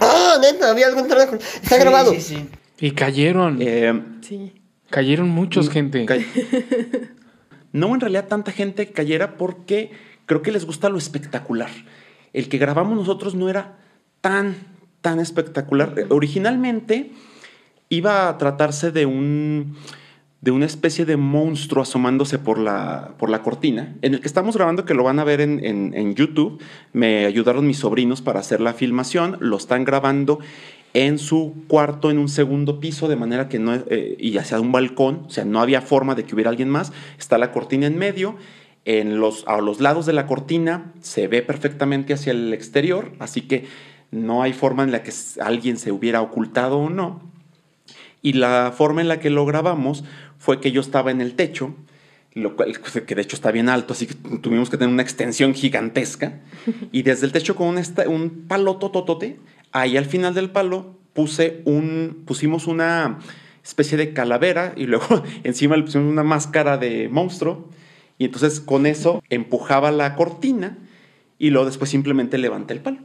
¡Ah, neta! Había algo atrás de la cortina. Está Sí, grabado. Sí, sí. Y cayeron. Eh, Sí. Cayeron muchos, Mm, gente. Ca- *laughs* No en realidad tanta gente cayera porque creo que les gusta lo espectacular. El que grabamos nosotros no era tan, tan espectacular. Originalmente iba a tratarse de un de una especie de monstruo asomándose por la, por la cortina, en el que estamos grabando, que lo van a ver en, en- en YouTube. Me ayudaron mis sobrinos para hacer la filmación, lo están grabando en su cuarto en un segundo piso, de manera que no, eh, y hacia un balcón, o sea, no había forma de que hubiera alguien más. Está la cortina en medio, en los, a los lados de la cortina se ve perfectamente hacia el exterior, así que no hay forma en la que alguien se hubiera ocultado o no. Y la forma en la que lo grabamos fue que yo estaba en el techo, lo cual, que de hecho está bien alto, así que tuvimos que tener una extensión gigantesca. Y desde el techo con un, palo tototote, ahí al final del palo puse un, pusimos una especie de calavera y luego *laughs* encima le pusimos una máscara de monstruo. Y entonces con eso empujaba la cortina y luego después simplemente levanta el palo.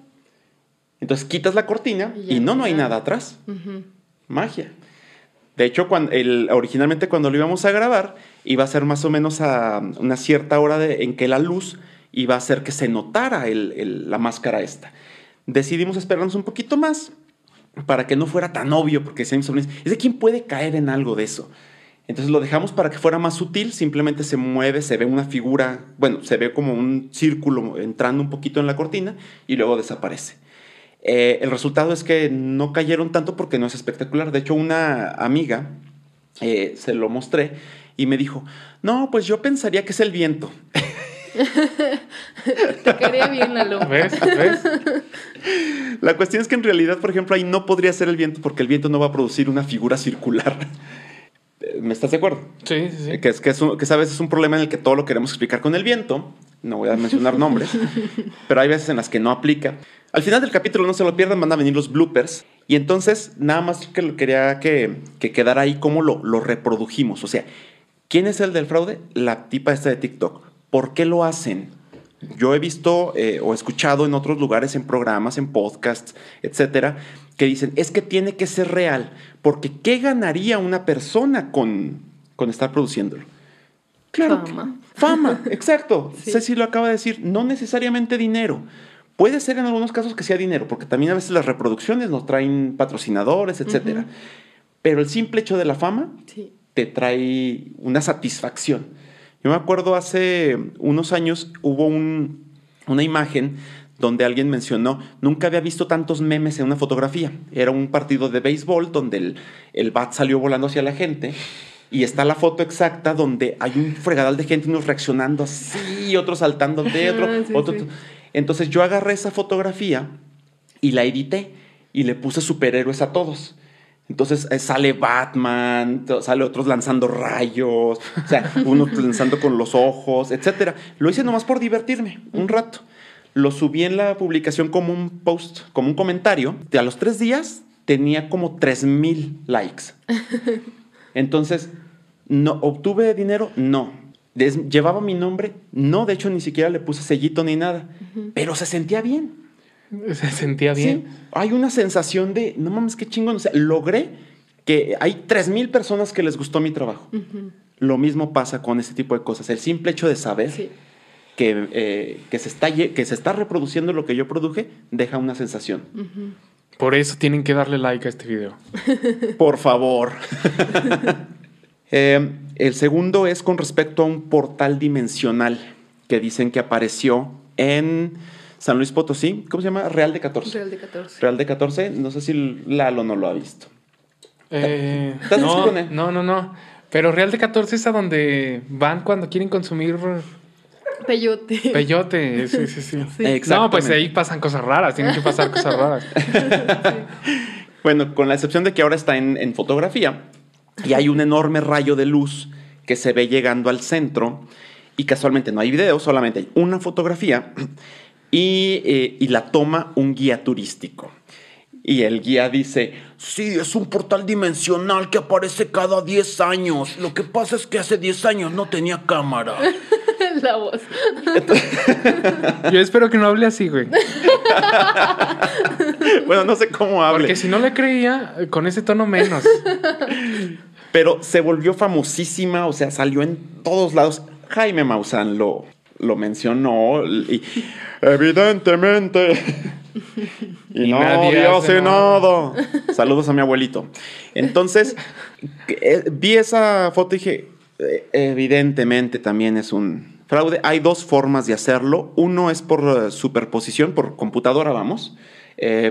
Entonces quitas la cortina Y no, no hay nada atrás magia. De hecho, cuando el, originalmente cuando lo íbamos a grabar, iba a ser más o menos a una cierta hora de- en que la luz iba a hacer que se notara la máscara esta. Decidimos esperarnos un poquito más para que no fuera tan obvio, porque decían mis ¿es de quién puede caer en algo de eso? Entonces lo dejamos para que fuera más sutil, simplemente se mueve, se ve una figura, bueno, se ve como un círculo entrando un poquito en la cortina y luego desaparece. Eh, el resultado es que no cayeron tanto porque no es espectacular. De hecho, una amiga eh, se lo mostré y me dijo, no, pues yo pensaría que es el viento. *laughs* Te quería bien, Lalo. ¿Ves? ¿Ves? La cuestión es que en realidad, por ejemplo, ahí no podría ser el viento porque el viento no va a producir una figura circular. *laughs* ¿Me estás de acuerdo? Sí, sí, sí. Que, es, que, es un- que a veces es un problema en el que todo lo queremos explicar con el viento. No voy a mencionar nombres, *laughs* pero hay veces en las que no aplica. Al final del capítulo, no se lo pierdan, van a venir los bloopers. Y entonces, nada más que lo quería que, que quedara ahí cómo lo, lo reprodujimos. O sea, ¿quién es el del fraude? La tipa esta de TikTok. ¿Por qué lo hacen? Yo he visto eh, o escuchado en otros lugares, en programas, en podcasts, etcétera, que dicen, es que tiene que ser real, porque ¿qué ganaría una persona con, con estar produciéndolo? Claro. Fama. Fama, *laughs* exacto. Sí. Ceci lo acaba de decir, no necesariamente dinero. Puede ser en algunos casos que sea dinero, porque también a veces las reproducciones nos traen patrocinadores, etcétera. Pero el simple hecho de la fama Sí. te trae una satisfacción. Yo me acuerdo hace unos años hubo un- una imagen donde alguien mencionó, nunca había visto tantos memes en una fotografía. Era un partido de béisbol donde el, el bat salió volando hacia la gente y está la foto exacta donde hay un fregadal de gente, unos reaccionando así, otros saltando de otro, Ah, sí, otro- sí. Entonces yo agarré esa fotografía y la edité y le puse superhéroes a todos. Entonces eh, sale Batman, sale otros lanzando rayos, o sea, *laughs* uno lanzando con los ojos, etcétera. Lo hice nomás por divertirme, un rato. Lo subí en la publicación como un post, como un comentario. A los tres días tenía como 3000 likes. *laughs* Entonces, no, ¿obtuve dinero? No. ¿Llevaba mi nombre? No, de hecho ni siquiera le puse sellito ni nada. Pero se sentía bien. *laughs* Se sentía bien. Sí, hay una sensación de, no mames, qué chingón. O sea, logré que hay 3.000 personas que les gustó mi trabajo. Lo mismo pasa con este tipo de cosas. El simple hecho de saber Sí. que, eh, que, se está, que se está reproduciendo lo que yo produje deja una sensación. Por eso tienen que darle like a este video. Por favor. *laughs* Eh, el segundo es con respecto a un portal dimensional que dicen que apareció en San Luis Potosí. ¿Cómo se llama? Real de 14. Real de 14. Real de 14. No sé si Lalo no lo ha visto. Eh, ¿Estás no, no, no, no. Pero Real de 14 es a donde van cuando quieren consumir Peyote. peyote. Sí, sí, sí. *laughs* Sí. No, pues ahí pasan cosas raras. Tienen que pasar cosas raras. *laughs* Bueno, con la excepción de que ahora está en, en fotografía y hay un enorme rayo de luz que se ve llegando al centro y casualmente no hay video, solamente hay una fotografía y, eh, y la toma un guía turístico. Y el guía dice, sí, es un portal dimensional que aparece cada 10 años. Lo que pasa es que hace 10 años no tenía cámara. *laughs* La voz. *laughs* Yo espero que no hable así, güey. bueno, no sé cómo hable. Porque si no le creía, con ese tono menos. *laughs* Pero se volvió famosísima, o sea, salió en todos lados. Jaime Maussan lo, lo mencionó y evidentemente. *laughs* y, Y no nadie hace nada. Saludos a mi abuelito. Entonces, eh, vi esa foto y dije, eh, evidentemente también es un fraude. Hay dos formas de hacerlo. Uno es por eh, superposición, por computadora, vamos,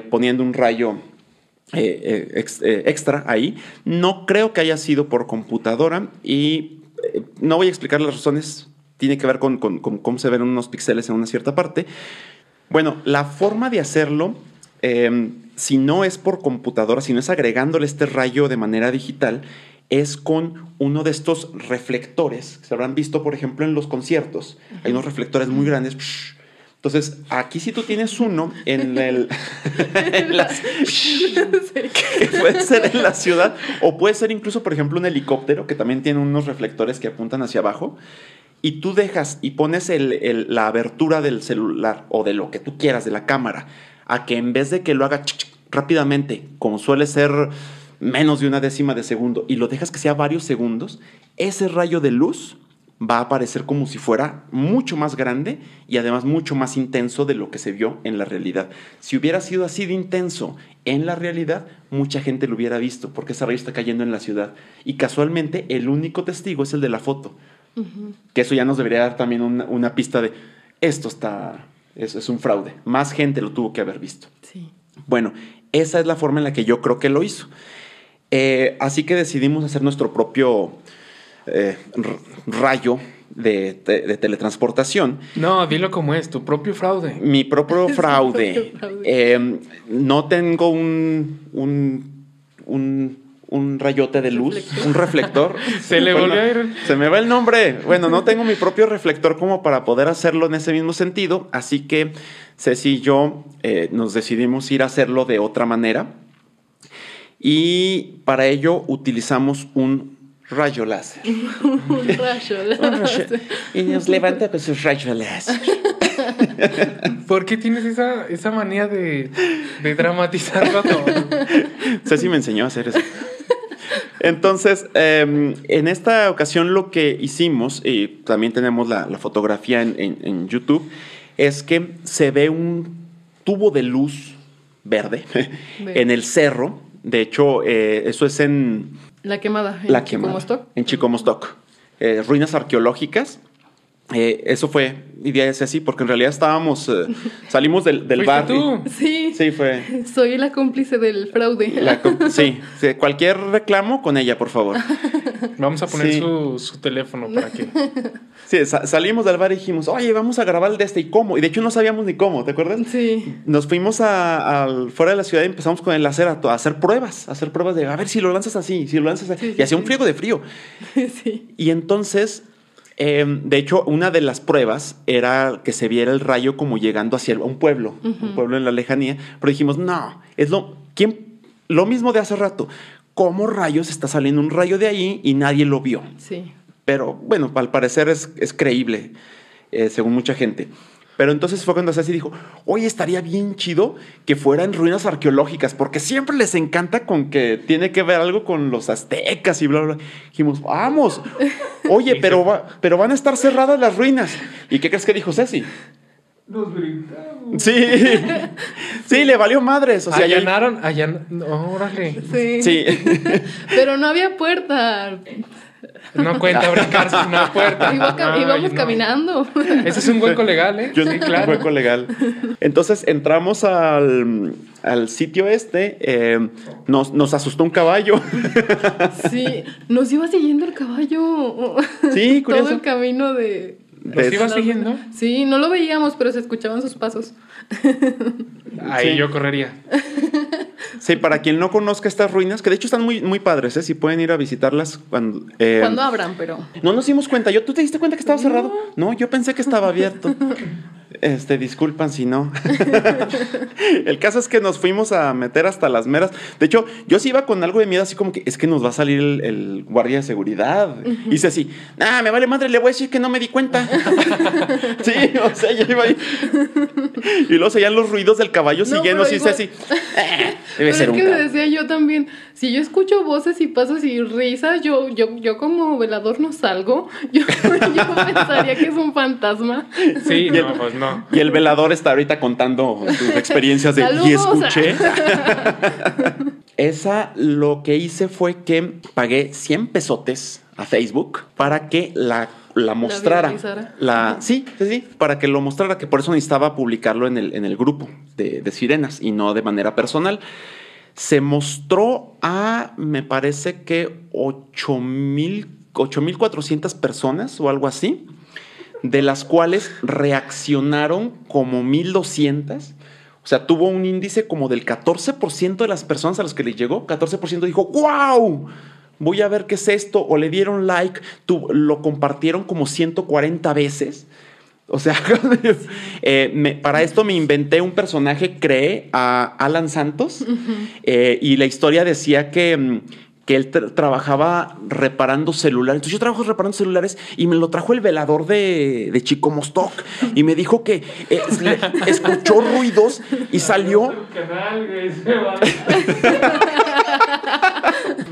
poniendo un rayo eh, eh, eh, extra ahí. No creo que haya sido por computadora y no voy a explicar las razones. Tiene que ver con, cómo se ven unos píxeles en una cierta parte. Bueno, la forma de hacerlo, eh, si no es por computadora, si no es agregándole este rayo de manera digital, es con uno de estos reflectores que se habrán visto, por ejemplo, en los conciertos. Hay unos reflectores muy grandes. Entonces, aquí si tú tienes uno en el... *laughs* en las- que puede ser en la ciudad o puede ser incluso, por ejemplo, un helicóptero que también tiene unos reflectores que apuntan hacia abajo y tú dejas y pones el- el- la abertura del celular o de lo que tú quieras, de la cámara, a que en vez de que lo haga rápidamente, como suele ser menos de una décima de segundo, y lo dejas que sea varios segundos, ese rayo de luz va a aparecer como si fuera mucho más grande y además mucho más intenso de lo que se vio en la realidad. Si hubiera sido así de intenso en la realidad, mucha gente lo hubiera visto porque ese rayo está cayendo en la ciudad. Y casualmente el único testigo es el de la foto. Que eso ya nos debería dar también una, una pista de esto está, es, es un fraude. Más gente lo tuvo que haber visto. Sí. Bueno, esa es la forma en la que yo creo que lo hizo. Eh, así que decidimos hacer nuestro propio eh, rayo de, te- de teletransportación. No, dilo como es, tu propio fraude. Mi propio *laughs* fraude. propio fraude. Eh, no tengo un, un, un, un rayote de luz, Reflector. un reflector. *laughs* Se le Bueno, volvió a ir. Se me va el nombre. Bueno, no tengo mi propio reflector como para poder hacerlo en ese mismo sentido. Así que Ceci y yo eh, nos decidimos ir a hacerlo de otra manera. Y para ello utilizamos un rayo láser. *laughs* Un rayo. Un rayo- y nos levanta con sus rayos láser. *laughs* ¿Por qué tienes esa, esa manía de, de dramatizarlo todo? *laughs* Ceci me enseñó a hacer eso. Entonces, eh, en esta ocasión lo que hicimos, y también tenemos la, la fotografía en, en- en YouTube, es que se ve un tubo de luz verde Verde. en el cerro. De hecho, eh, eso es en La quemada. en La Quemada, Chicomostoc. en Chicomostoc. Eh, ruinas arqueológicas. Eh, eso fue, diría ese así, porque en realidad estábamos, eh, *laughs* salimos del, del ¿Fuiste bar. y- tú? Sí. Sí, fue. Soy la cómplice del fraude. La sí, sí, cualquier reclamo con ella, por favor. *laughs* Vamos a poner Sí. su, su teléfono para que. *laughs* Sí, sa- salimos del bar y dijimos, oye, vamos a grabar el de este y cómo. Y de hecho no sabíamos ni cómo, ¿te acuerdas? Sí. Nos fuimos a, al- fuera de la ciudad y empezamos con el láser a, hacer pruebas, a hacer pruebas de, a ver si lo lanzas así, si lo lanzas así. Sí, y sí, hacía un friego de frío. Sí. Y entonces, eh, de hecho, una de las pruebas era que se viera el rayo como llegando hacia un pueblo, un pueblo en la lejanía. Pero dijimos, no, es lo, ¿quién? lo mismo de hace rato. ¿Cómo rayos está saliendo un rayo de ahí y nadie lo vio? Sí. Pero bueno, al parecer es, es creíble, eh, según mucha gente. Pero entonces fue cuando Ceci dijo, oye, estaría bien chido que fuera en ruinas arqueológicas, porque siempre les encanta con que tiene que ver algo con los aztecas y bla, bla. bla. Dijimos, vamos. Oye, pero, va- pero van a estar cerradas las ruinas. ¿Y qué crees que dijo Ceci? Nos brincamos. Sí, sí, le valió madres. O sea, allanaron, allan... no, órale. Sí. Sí. Pero no había puerta. No cuenta brincarse en una puerta. Iba ca- Ay, íbamos no. caminando. Ese es un hueco legal, ¿eh? Yo sí, claro. hueco legal. Entonces entramos al, al sitio este, eh, nos, nos asustó un caballo. *laughs* Sí, nos iba siguiendo el caballo. Sí, curioso. Todo el camino de. ¿Nos De- iba siguiendo? Sí, no lo veíamos, pero se escuchaban sus pasos. Ahí Sí. yo correría. Sí, para quien no conozca estas ruinas, que de hecho están muy, muy padres, ¿eh? si pueden ir a visitarlas cuando... eh, Cuando abran, pero. No nos dimos cuenta. Yo, ¿Tú te diste cuenta que estaba cerrado? No, yo pensé que estaba abierto. Este, disculpan si no. *laughs* El caso es que nos fuimos a meter hasta las meras. De hecho, yo sí iba con algo de miedo, así como que es que nos va a salir el, el guardia de seguridad. Y dice así, ah, me vale madre, le voy a decir que no me di cuenta. *laughs* sí, o sea, yo iba ahí. Y luego se oían los ruidos del caballo No, siguiendo, así, igual- así. "Eh, debe Pero ser es un que me caballo". decía yo también, si yo escucho voces y pasos y risas, yo, yo, yo como velador no salgo. *laughs* Yo, yo pensaría que es un fantasma. Sí, no, pues no. Y el velador está ahorita contando sus experiencias de y Saludos". escuché. *laughs* *laughs* Esa lo que hice fue que pagué 100 pesotes a Facebook para que la, la mostrara. La, sí, sí, sí, para que lo mostrara, que por eso necesitaba publicarlo en el, en el grupo de, de sirenas y no de manera personal. Se mostró a, me parece que 8,000 8.400 personas o algo así de las cuales reaccionaron como 1200. O sea, tuvo un índice como del 14% de las personas a las que le llegó. 14% dijo, wow, voy a ver qué es esto. O le dieron like, tu- lo compartieron como 140 veces. O sea, *laughs* eh, me- para esto me inventé un personaje, creé a Alan Santos eh, y la historia decía que, mm, que él tra- trabajaba reparando celulares. Entonces yo trabajo reparando celulares y me lo trajo el velador de, de Chico Mostoc y me dijo que eh, le- escuchó ruidos y salió. *laughs* *laughs*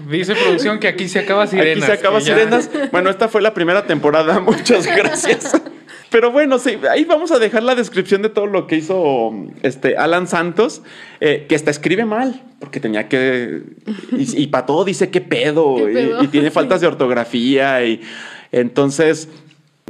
Dice producción que aquí se acaba Sirenas. Aquí se acaba Sirenas. Bueno, esta fue la primera temporada. *laughs* Muchas gracias. Pero bueno, sí, ahí vamos a dejar la descripción de todo lo que hizo este Alan Santos, eh, que hasta escribe mal, porque tenía que. Y, para todo dice qué pedo, ¿Qué y- pedo? Y, tiene *laughs* Sí. faltas de ortografía. Y entonces.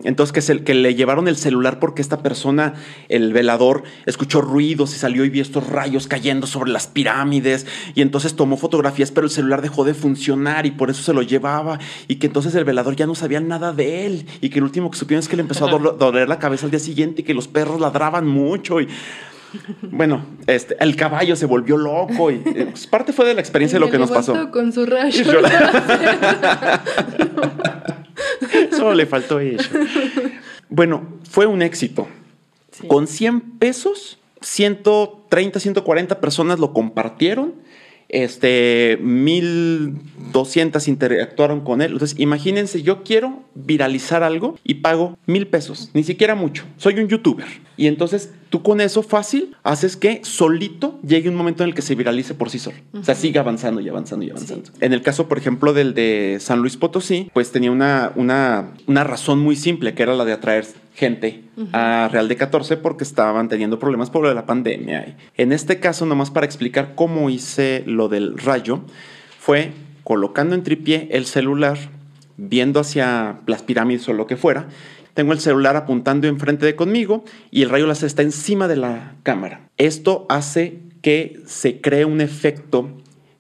Entonces que, se- que le llevaron el celular porque esta persona, el velador, escuchó ruidos y salió y vio estos rayos cayendo sobre las pirámides y entonces tomó fotografías pero el celular dejó de funcionar y por eso se lo llevaba y que entonces el velador ya no sabía nada de él y que el último que supieron es que le empezó a *laughs* doler la cabeza al día siguiente y que los perros ladraban mucho y... Bueno, este, el caballo se volvió loco y eh, pues, parte fue de la experiencia de lo que nos pasó. Con su rayo. *laughs* *laughs* *laughs* Solo le faltó eso. Bueno, fue un éxito. Sí. Con 100 pesos, 130, 140 personas lo compartieron. Este, 1200 interactuaron con él. Entonces, imagínense, yo quiero viralizar algo y pago mil pesos, ni siquiera mucho. Soy un youtuber. Y entonces, tú con eso fácil haces que solito llegue un momento en el que se viralice por sí solo. O sea, siga avanzando y avanzando y avanzando. En el caso, por ejemplo, del de San Luis Potosí, pues tenía una, una, una razón muy simple, que era la de atraer gente a Real de 14 porque estaban teniendo problemas por lo de la pandemia. En este caso, nomás para explicar cómo hice lo del rayo, fue colocando en tripié el celular, viendo hacia las pirámides o lo que fuera. Tengo el celular apuntando enfrente de conmigo y el rayo láser está encima de la cámara. Esto hace que se cree un efecto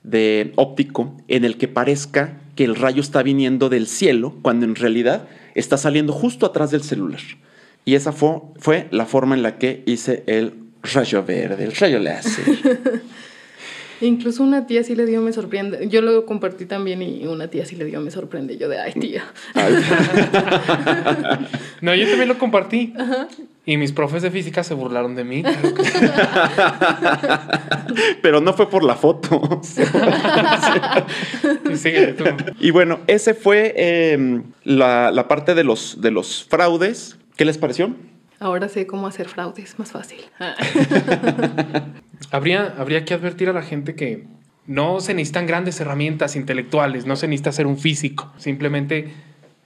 de óptico en el que parezca que el rayo está viniendo del cielo cuando en realidad está saliendo justo atrás del celular. Y esa fue, la forma en la que hice el rayo verde, el rayo láser. *laughs* Incluso una tía sí le dio, me sorprende. Yo lo compartí también y una tía sí le dio, me sorprende. Yo de, ay, tía. *laughs* No, yo también lo compartí. Y mis profes de física se burlaron de mí. sí. *laughs* Pero no fue por la foto. *laughs* Tú. Y bueno, ese fue eh, la, la parte de los, de los fraudes. ¿Qué les pareció? Ahora sé cómo hacer fraudes, más fácil. Habría, habría que advertir a la gente que no se necesitan grandes herramientas intelectuales, no se necesita ser un físico, simplemente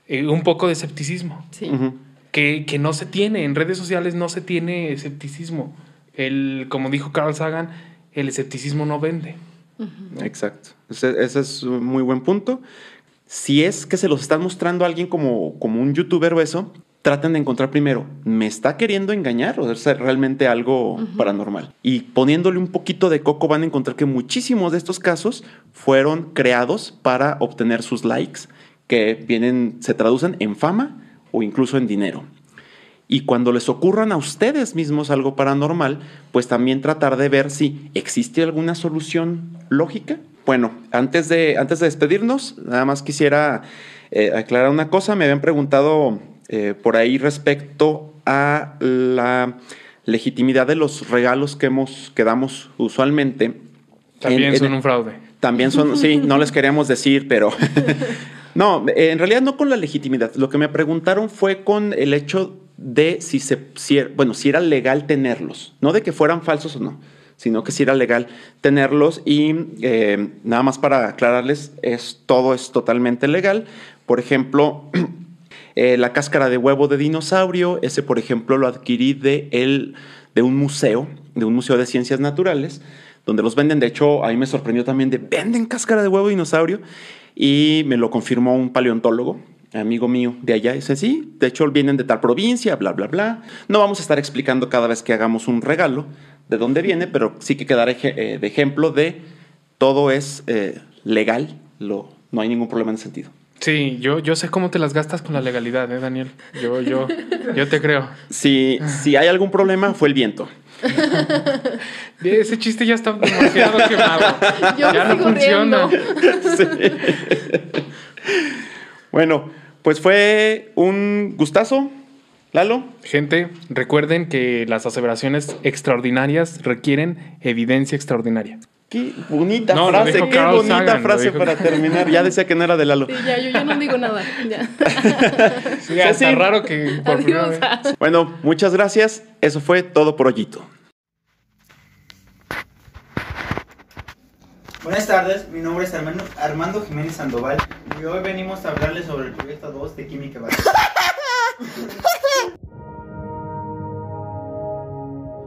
eh, un poco de escepticismo. Sí. que, que, no se tiene, en redes sociales no se tiene escepticismo. El, como dijo Carl Sagan, el escepticismo no vende. Exacto. Ese, ese, es un muy buen punto. Si es que se los están mostrando a alguien como, como un youtuber o eso, traten de encontrar primero, ¿me está queriendo engañar o es realmente algo paranormal? Y poniéndole un poquito de coco van a encontrar que muchísimos de estos casos fueron creados para obtener sus likes, que vienen, se traducen en fama o incluso en dinero. Y cuando les ocurran a ustedes mismos algo paranormal, pues también tratar de ver si existe alguna solución lógica. Bueno, antes de, antes de despedirnos, nada más quisiera eh, aclarar una cosa. Me habían preguntado eh, por ahí respecto a la legitimidad de los regalos que, hemos, que damos usualmente. También son un fraude. También son, sí, no les queríamos decir, pero... *laughs* no, en realidad no con la legitimidad. Lo que me preguntaron fue con el hecho de si se, bueno, si era legal tenerlos, no de que fueran falsos o no, sino que si era legal tenerlos y eh, nada más para aclararles, es, todo es totalmente legal. Por ejemplo, *clears throat* Eh, la cáscara de huevo de dinosaurio, ese por ejemplo lo adquirí de, el, de un museo, de un museo de ciencias naturales, donde los venden. De hecho, ahí me sorprendió también de, venden cáscara de huevo de dinosaurio. Y me lo confirmó un paleontólogo, amigo mío de allá. Dice, sí, de hecho vienen de tal provincia, bla, bla, bla. No vamos a estar explicando cada vez que hagamos un regalo de dónde viene, pero sí que quedará eh, de ejemplo de todo es eh, legal, lo, no hay ningún problema en ese sentido. Sí, yo, yo sé cómo te las gastas con la legalidad, ¿eh, Daniel? Yo, yo, yo te creo. Si, si hay algún problema, fue el viento. *laughs* Ese chiste ya está demasiado quemado. ya no funciona. *laughs* Bueno, pues fue un gustazo, Lalo. Gente, recuerden que las aseveraciones extraordinarias requieren evidencia extraordinaria. Qué bonita frase, qué bonita frase para terminar. Ya decía que no era de Lalo. Sí, ya, yo ya no digo nada. Ya. *laughs* sí, raro que por Bueno, muchas gracias. Eso fue todo por hoyito. Buenas tardes, mi nombre es Armando, Armando Jiménez Sandoval y hoy venimos a hablarles sobre el proyecto 2 de Química Básica. *laughs*